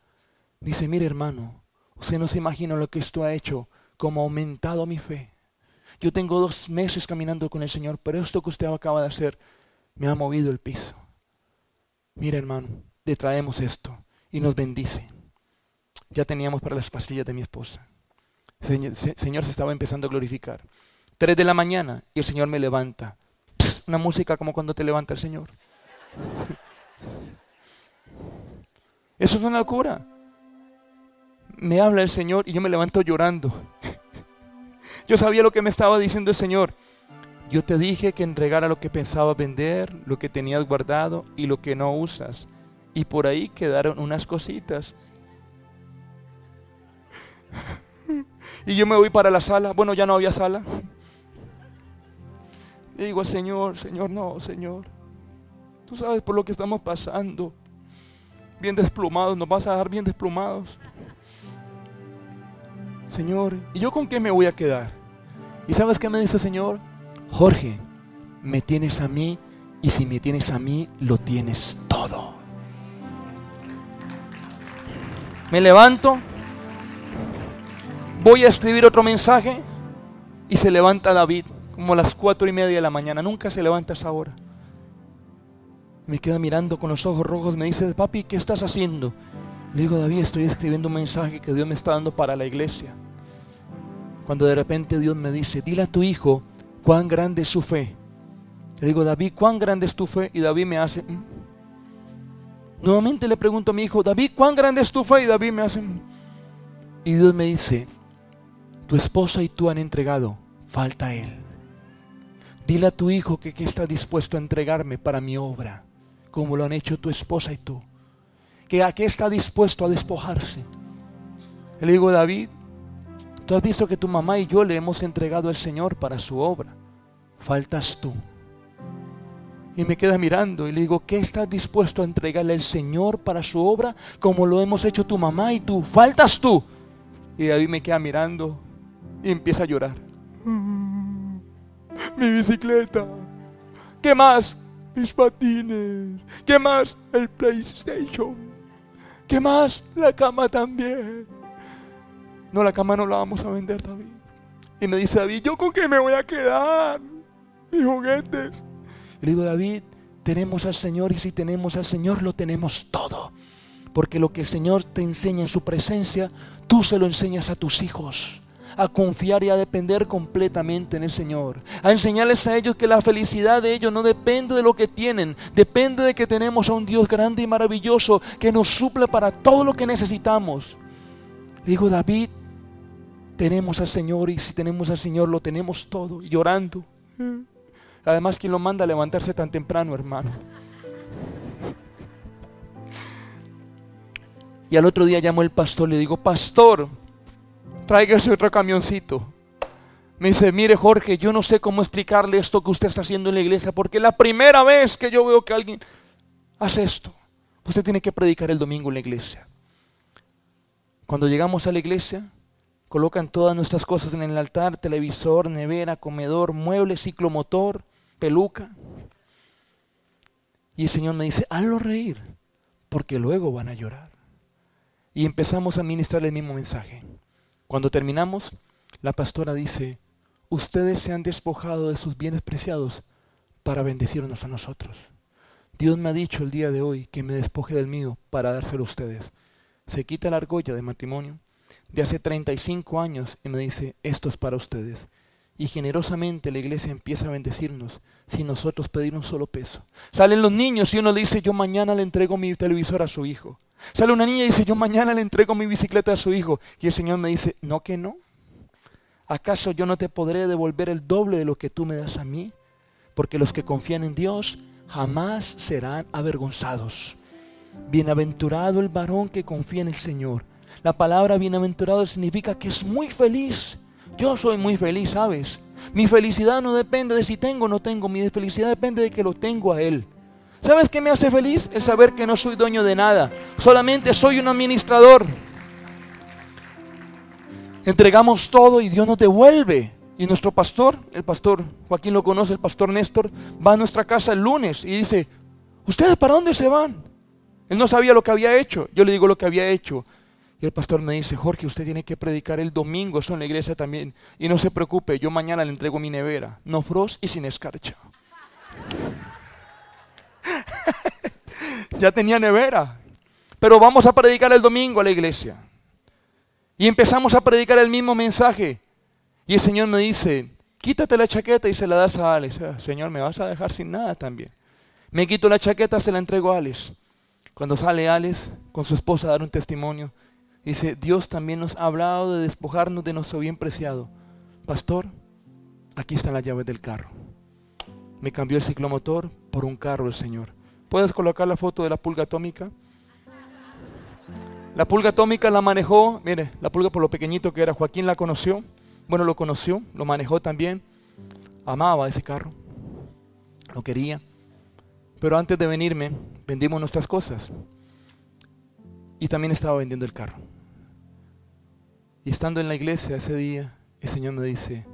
dice, mire hermano, usted no se imagina lo que esto ha hecho, como ha aumentado mi fe. Yo tengo dos meses caminando con el Señor, pero esto que usted acaba de hacer me ha movido el piso. Mire hermano, le traemos esto y nos bendice. Ya teníamos para las pastillas de mi esposa. Señor, Señor se estaba empezando a glorificar. Tres de la mañana y el Señor me levanta. una música como cuando te levanta el Señor. Eso es una locura. Me habla el Señor y yo me levanto llorando. Yo sabía lo que me estaba diciendo el Señor. Yo te dije que entregara lo que pensaba vender, lo que tenías guardado y lo que no usas. Y por ahí quedaron unas cositas. Y yo me voy para la sala. Bueno, ya no había sala. Y digo Señor, Señor, no, Señor. Tú sabes por lo que estamos pasando. Bien desplumados, nos vas a dejar bien desplumados. Señor, ¿y yo con qué me voy a quedar? ¿Y sabes qué me dice el Señor? Jorge, me tienes a mí y si me tienes a mí, lo tienes todo. Me levanto, voy a escribir otro mensaje y se levanta David como a las cuatro y media de la mañana. Nunca se levanta esa hora. Me queda mirando con los ojos rojos. Me dice, papi, ¿qué estás haciendo? Le digo, David, estoy escribiendo un mensaje que Dios me está dando para la iglesia. Cuando de repente Dios me dice, dile a tu hijo cuán grande es su fe. Le digo, David, ¿cuán grande es tu fe? Y David me hace... Mm". Nuevamente le pregunto a mi hijo, David, ¿cuán grande es tu fe? Y David me hace... Mm". Y Dios me dice, tu esposa y tú han entregado, falta él. Dile a tu hijo que, que está dispuesto a entregarme para mi obra, como lo han hecho tu esposa y tú. Que a qué está dispuesto a despojarse. Le digo, David, tú has visto que tu mamá y yo le hemos entregado al Señor para su obra. Faltas tú. Y me queda mirando y le digo, ¿qué estás dispuesto a entregarle al Señor para su obra como lo hemos hecho tu mamá y tú? Faltas tú. Y David me queda mirando y empieza a llorar mi bicicleta. ¿Qué más? Mis patines. ¿Qué más? El PlayStation. ¿Qué más? La cama también. No, la cama no la vamos a vender, David. Y me dice David, ¿yo con qué me voy a quedar? Mis juguetes. Le digo, David, tenemos al Señor y si tenemos al Señor lo tenemos todo. Porque lo que el Señor te enseña en su presencia, tú se lo enseñas a tus hijos a confiar y a depender completamente en el Señor. A enseñarles a ellos que la felicidad de ellos no depende de lo que tienen, depende de que tenemos a un Dios grande y maravilloso que nos suple para todo lo que necesitamos. Digo, David, tenemos al Señor y si tenemos al Señor lo tenemos todo, llorando. Además, ¿quién lo manda a levantarse tan temprano, hermano? Y al otro día llamó el pastor, le digo, pastor, tráigase otro camioncito. Me dice, mire Jorge, yo no sé cómo explicarle esto que usted está haciendo en la iglesia, porque es la primera vez que yo veo que alguien hace esto. Usted tiene que predicar el domingo en la iglesia. Cuando llegamos a la iglesia, colocan todas nuestras cosas en el altar, televisor, nevera, comedor, mueble, ciclomotor, peluca. Y el Señor me dice, hazlo reír, porque luego van a llorar. Y empezamos a ministrarle el mismo mensaje. Cuando terminamos, la pastora dice, ustedes se han despojado de sus bienes preciados para bendecirnos a nosotros. Dios me ha dicho el día de hoy que me despoje del mío para dárselo a ustedes. Se quita la argolla de matrimonio de hace 35 años y me dice, esto es para ustedes. Y generosamente la iglesia empieza a bendecirnos sin nosotros pedir un solo peso. Salen los niños y uno le dice, yo mañana le entrego mi televisor a su hijo. Sale una niña y dice, yo mañana le entrego mi bicicleta a su hijo. Y el Señor me dice, no que no. ¿Acaso yo no te podré devolver el doble de lo que tú me das a mí? Porque los que confían en Dios jamás serán avergonzados. Bienaventurado el varón que confía en el Señor. La palabra bienaventurado significa que es muy feliz. Yo soy muy feliz, ¿sabes? Mi felicidad no depende de si tengo o no tengo. Mi felicidad depende de que lo tengo a Él. ¿Sabes qué me hace feliz? Es saber que no soy dueño de nada. Solamente soy un administrador. Entregamos todo y Dios nos devuelve. Y nuestro pastor, el pastor Joaquín lo conoce, el pastor Néstor, va a nuestra casa el lunes y dice, ¿ustedes para dónde se van? Él no sabía lo que había hecho. Yo le digo lo que había hecho. Y el pastor me dice, Jorge, usted tiene que predicar el domingo, eso en la iglesia también. Y no se preocupe, yo mañana le entrego mi nevera, no frost y sin escarcha. ya tenía nevera. Pero vamos a predicar el domingo a la iglesia. Y empezamos a predicar el mismo mensaje. Y el Señor me dice, quítate la chaqueta y se la das a Alex. Ah, Señor, me vas a dejar sin nada también. Me quito la chaqueta, se la entrego a Alex. Cuando sale Alex con su esposa a dar un testimonio, dice, Dios también nos ha hablado de despojarnos de nuestro bien preciado. Pastor, aquí están las llaves del carro. Me cambió el ciclomotor por un carro el Señor. ¿Puedes colocar la foto de la pulga atómica? La pulga atómica la manejó, mire, la pulga por lo pequeñito que era, Joaquín la conoció, bueno, lo conoció, lo manejó también, amaba ese carro, lo quería. Pero antes de venirme, vendimos nuestras cosas. Y también estaba vendiendo el carro. Y estando en la iglesia ese día, el Señor me dice,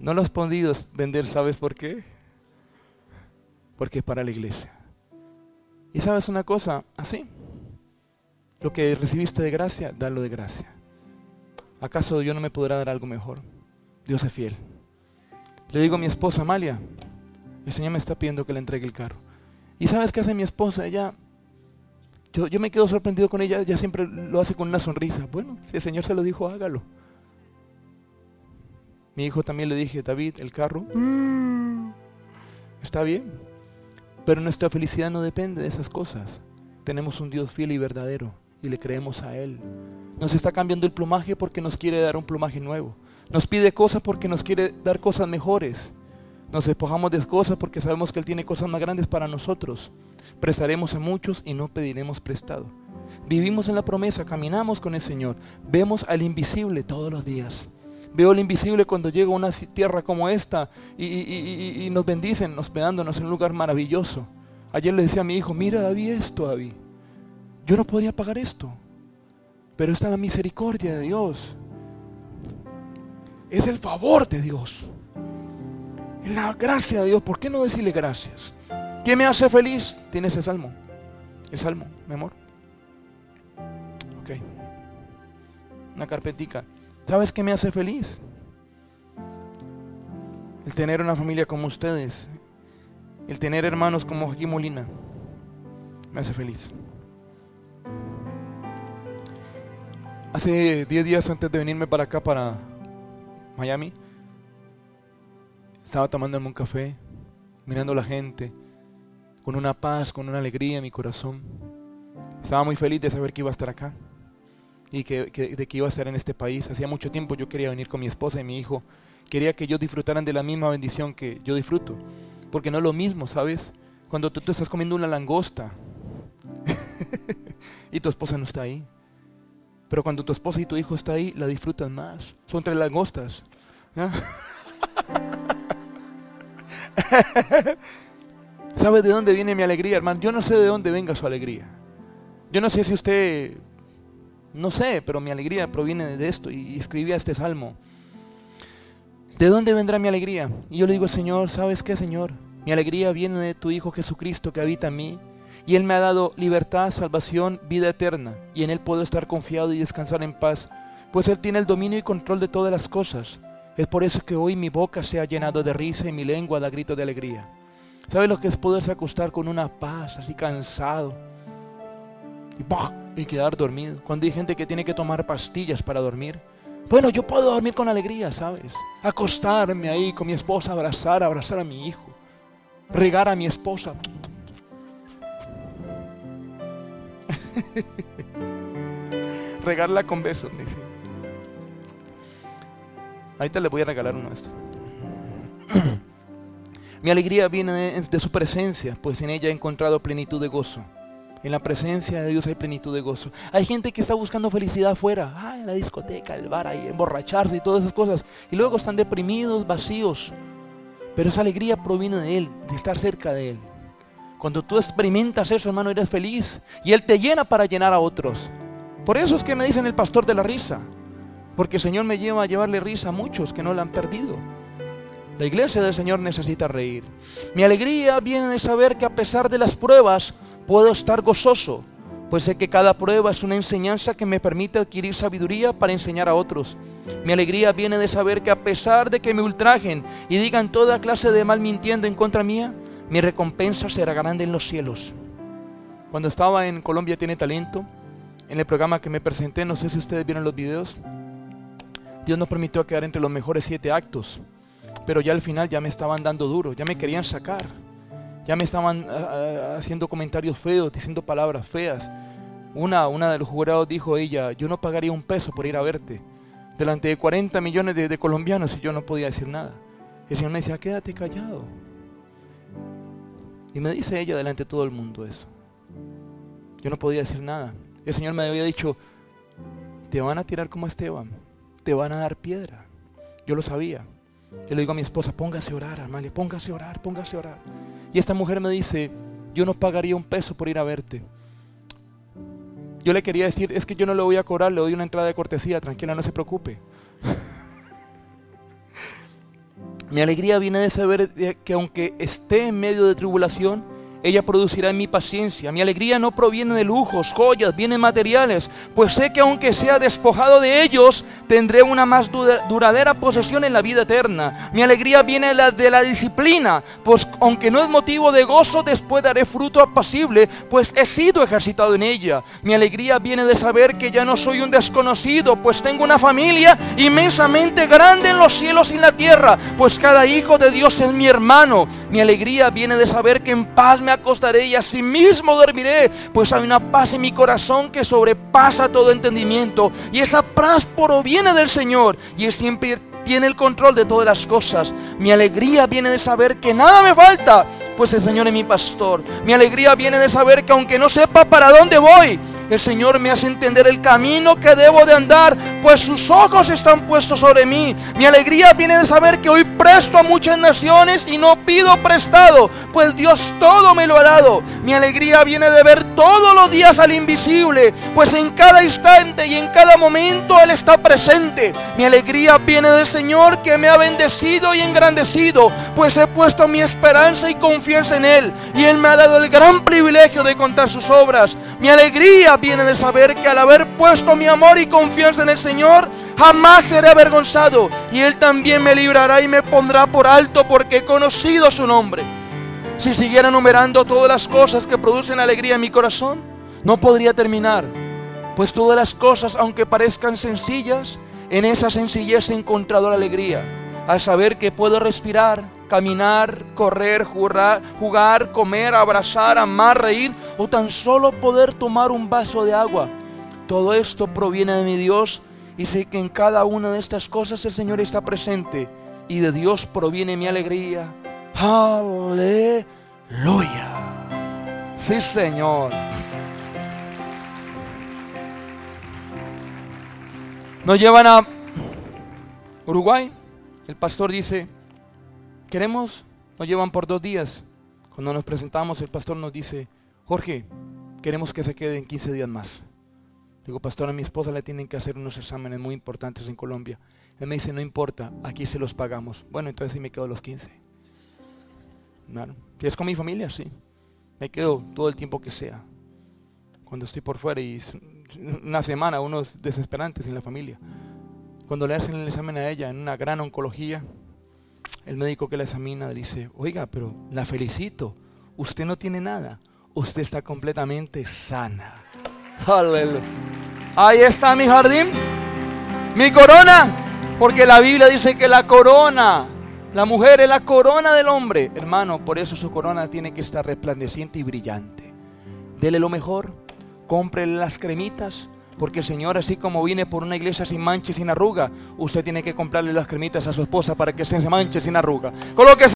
no lo has podido vender, ¿sabes por qué? Porque es para la iglesia. Y sabes una cosa, así, lo que recibiste de gracia, dalo de gracia. ¿Acaso Dios no me podrá dar algo mejor? Dios es fiel. Le digo a mi esposa Amalia, el Señor me está pidiendo que le entregue el carro. ¿Y sabes qué hace mi esposa? Ella, yo, yo me quedo sorprendido con ella, ella siempre lo hace con una sonrisa. Bueno, si el Señor se lo dijo, hágalo. Mi hijo también le dije, David, el carro, está bien. Pero nuestra felicidad no depende de esas cosas. Tenemos un Dios fiel y verdadero y le creemos a Él. Nos está cambiando el plumaje porque nos quiere dar un plumaje nuevo. Nos pide cosas porque nos quiere dar cosas mejores. Nos despojamos de cosas porque sabemos que Él tiene cosas más grandes para nosotros. Prestaremos a muchos y no pediremos prestado. Vivimos en la promesa, caminamos con el Señor. Vemos al invisible todos los días. Veo el invisible cuando llego a una tierra como esta y, nos bendicen, hospedándonos en un lugar maravilloso. Ayer le decía a mi hijo, mira David esto, David. Yo no podría pagar esto, pero está la misericordia de Dios. Es el favor de Dios. La gracia de Dios. ¿Por qué no decirle gracias? ¿Qué me hace feliz? Tiene ese salmo. El salmo, mi amor. Ok. Una carpetica. ¿Sabes qué me hace feliz? El tener una familia como ustedes. El tener hermanos como Joaquín Molina. Me hace feliz. Hace 10 días antes de venirme para acá, para Miami, estaba tomándome un café, mirando a la gente, con una paz, con una alegría en mi corazón. Estaba muy feliz de saber que iba a estar acá y que, de que iba a estar en este país. Hacía mucho tiempo yo quería venir con mi esposa y mi hijo. Quería que ellos disfrutaran de la misma bendición que yo disfruto. Porque no es lo mismo, ¿sabes? Cuando tú te estás comiendo una langosta y tu esposa no está ahí. Pero cuando tu esposa y tu hijo está ahí, la disfrutan más. Son tres langostas. ¿Sabe de dónde viene mi alegría, hermano? Yo no sé de dónde venga su alegría. Yo no sé si usted, no sé, pero mi alegría proviene de esto y escribí este salmo. ¿De dónde vendrá mi alegría? Y yo le digo, Señor, ¿sabes qué, Señor? Mi alegría viene de tu Hijo Jesucristo que habita en mí y Él me ha dado libertad, salvación, vida eterna, y en Él puedo estar confiado y descansar en paz, pues Él tiene el dominio y control de todas las cosas. Es por eso que hoy mi boca se ha llenado de risa y mi lengua da grito de alegría. ¿Sabe lo que es poderse acostar con una paz, así cansado? Y, y quedar dormido. Cuando hay gente que tiene que tomar pastillas para dormir. Bueno, yo puedo dormir con alegría, ¿sabes? Acostarme ahí con mi esposa, abrazar, abrazar a mi hijo. Regar a mi esposa. Regarla con besos, me dice. Ahorita le voy a regalar uno de estos. Mi alegría viene de, de su presencia, pues en ella he encontrado plenitud de gozo. En la presencia de Dios hay plenitud de gozo. Hay gente que está buscando felicidad afuera, ah, en la discoteca, el bar, ahí, emborracharse y todas esas cosas. Y luego están deprimidos, vacíos. Pero esa alegría proviene de Él, de estar cerca de Él. Cuando tú experimentas eso, hermano, eres feliz. Y Él te llena para llenar a otros. Por eso es que me dicen el pastor de la risa. Porque el Señor me lleva a llevarle risa a muchos que no la han perdido. La iglesia del Señor necesita reír. Mi alegría viene de saber que a pesar de las pruebas puedo estar gozoso, pues sé que cada prueba es una enseñanza que me permite adquirir sabiduría para enseñar a otros. Mi alegría viene de saber que a pesar de que me ultrajen y digan toda clase de mal mintiendo en contra mía, mi recompensa será grande en los cielos. Cuando estaba en Colombia Tiene Talento, en el programa que me presenté, no sé si ustedes vieron los videos, Dios nos permitió quedar entre los mejores siete actos pero ya al final ya me estaban dando duro, ya me querían sacar, ya me estaban ah, ah, haciendo comentarios feos, diciendo palabras feas. Una, una de los jurados dijo ella, yo no pagaría un peso por ir a verte, delante de 40 millones de, de colombianos y yo no podía decir nada. El Señor me decía, quédate callado. Y me dice ella delante de todo el mundo eso. Yo no podía decir nada. El Señor me había dicho, te van a tirar como a Esteban, te van a dar piedra. Yo lo sabía. Yo le digo a mi esposa, póngase a orar, Amalia, póngase a orar, póngase a orar. Y esta mujer me dice, yo no pagaría un peso por ir a verte. Yo le quería decir, es que yo no le voy a cobrar, le doy una entrada de cortesía, tranquila, no se preocupe. Mi alegría viene de saber que aunque esté en medio de tribulación, ella producirá en mi paciencia. Mi alegría no proviene de lujos, joyas, bienes materiales, pues sé que aunque sea despojado de ellos, tendré una más duradera posesión en la vida eterna. Mi alegría viene de la, disciplina, pues aunque no es motivo de gozo, después daré fruto apacible, pues he sido ejercitado en ella. Mi alegría viene de saber que ya no soy un desconocido, pues tengo una familia inmensamente grande en los cielos y en la tierra, pues cada hijo de Dios es mi hermano. Mi alegría viene de saber que en paz me acostaré y asimismo dormiré, pues hay una paz en mi corazón que sobrepasa todo entendimiento. Y esa paz proviene del Señor y siempre tiene el control de todas las cosas. Mi alegría viene de saber que nada me falta, pues el Señor es mi pastor. Mi alegría viene de saber que aunque no sepa para dónde voy, el Señor me hace entender el camino que debo de andar, pues sus ojos están puestos sobre mí. Mi alegría viene de saber que hoy presto a muchas naciones y no pido prestado, pues Dios todo me lo ha dado. Mi alegría viene de ver todos los días al invisible, pues en cada instante y en cada momento Él está presente. Mi alegría viene del Señor que me ha bendecido y engrandecido, pues he puesto mi esperanza y confianza en Él, y Él me ha dado el gran privilegio de contar sus obras. Mi alegría viene de saber que al haber puesto mi amor y confianza en el Señor, jamás seré avergonzado. Y Él también me librará y me por alto porque he conocido su nombre. Si siguiera enumerando todas las cosas que producen alegría en mi corazón, no podría terminar. Pues todas las cosas, aunque parezcan sencillas, en esa sencillez he encontrado la alegría. Al saber que puedo respirar, caminar, correr, jugar, jugar, comer, abrazar, amar, reír o tan solo poder tomar un vaso de agua. Todo esto proviene de mi Dios y sé que en cada una de estas cosas el Señor está presente y de Dios proviene mi alegría. Aleluya. Sí, Señor. Nos llevan a Uruguay. El pastor dice, Queremos, nos llevan por dos días. Cuando nos presentamos, el pastor nos dice, Jorge, queremos que se quede en 15 días más. Digo, pastor, a mi esposa le tienen que hacer unos exámenes muy importantes en Colombia. Él me dice, no importa, aquí se los pagamos. Bueno, entonces sí me quedo los 15. Si es con mi familia, sí. Me quedo todo el tiempo que sea. Cuando estoy por fuera y una semana, unos desesperantes en la familia. Cuando le hacen el examen a ella en una gran oncología, el médico que la examina dice, oiga, pero la felicito, usted no tiene nada, usted está completamente sana. Aleluya. Ahí está mi jardín, mi corona, porque la Biblia dice que la corona, la mujer es la corona del hombre. Hermano, por eso su corona tiene que estar resplandeciente y brillante. Dele lo mejor, cómprele las cremitas. Porque Señor, así como vine por una iglesia sin mancha y sin arruga, usted tiene que comprarle las cremitas a su esposa para que se manche sin arruga. Colóquese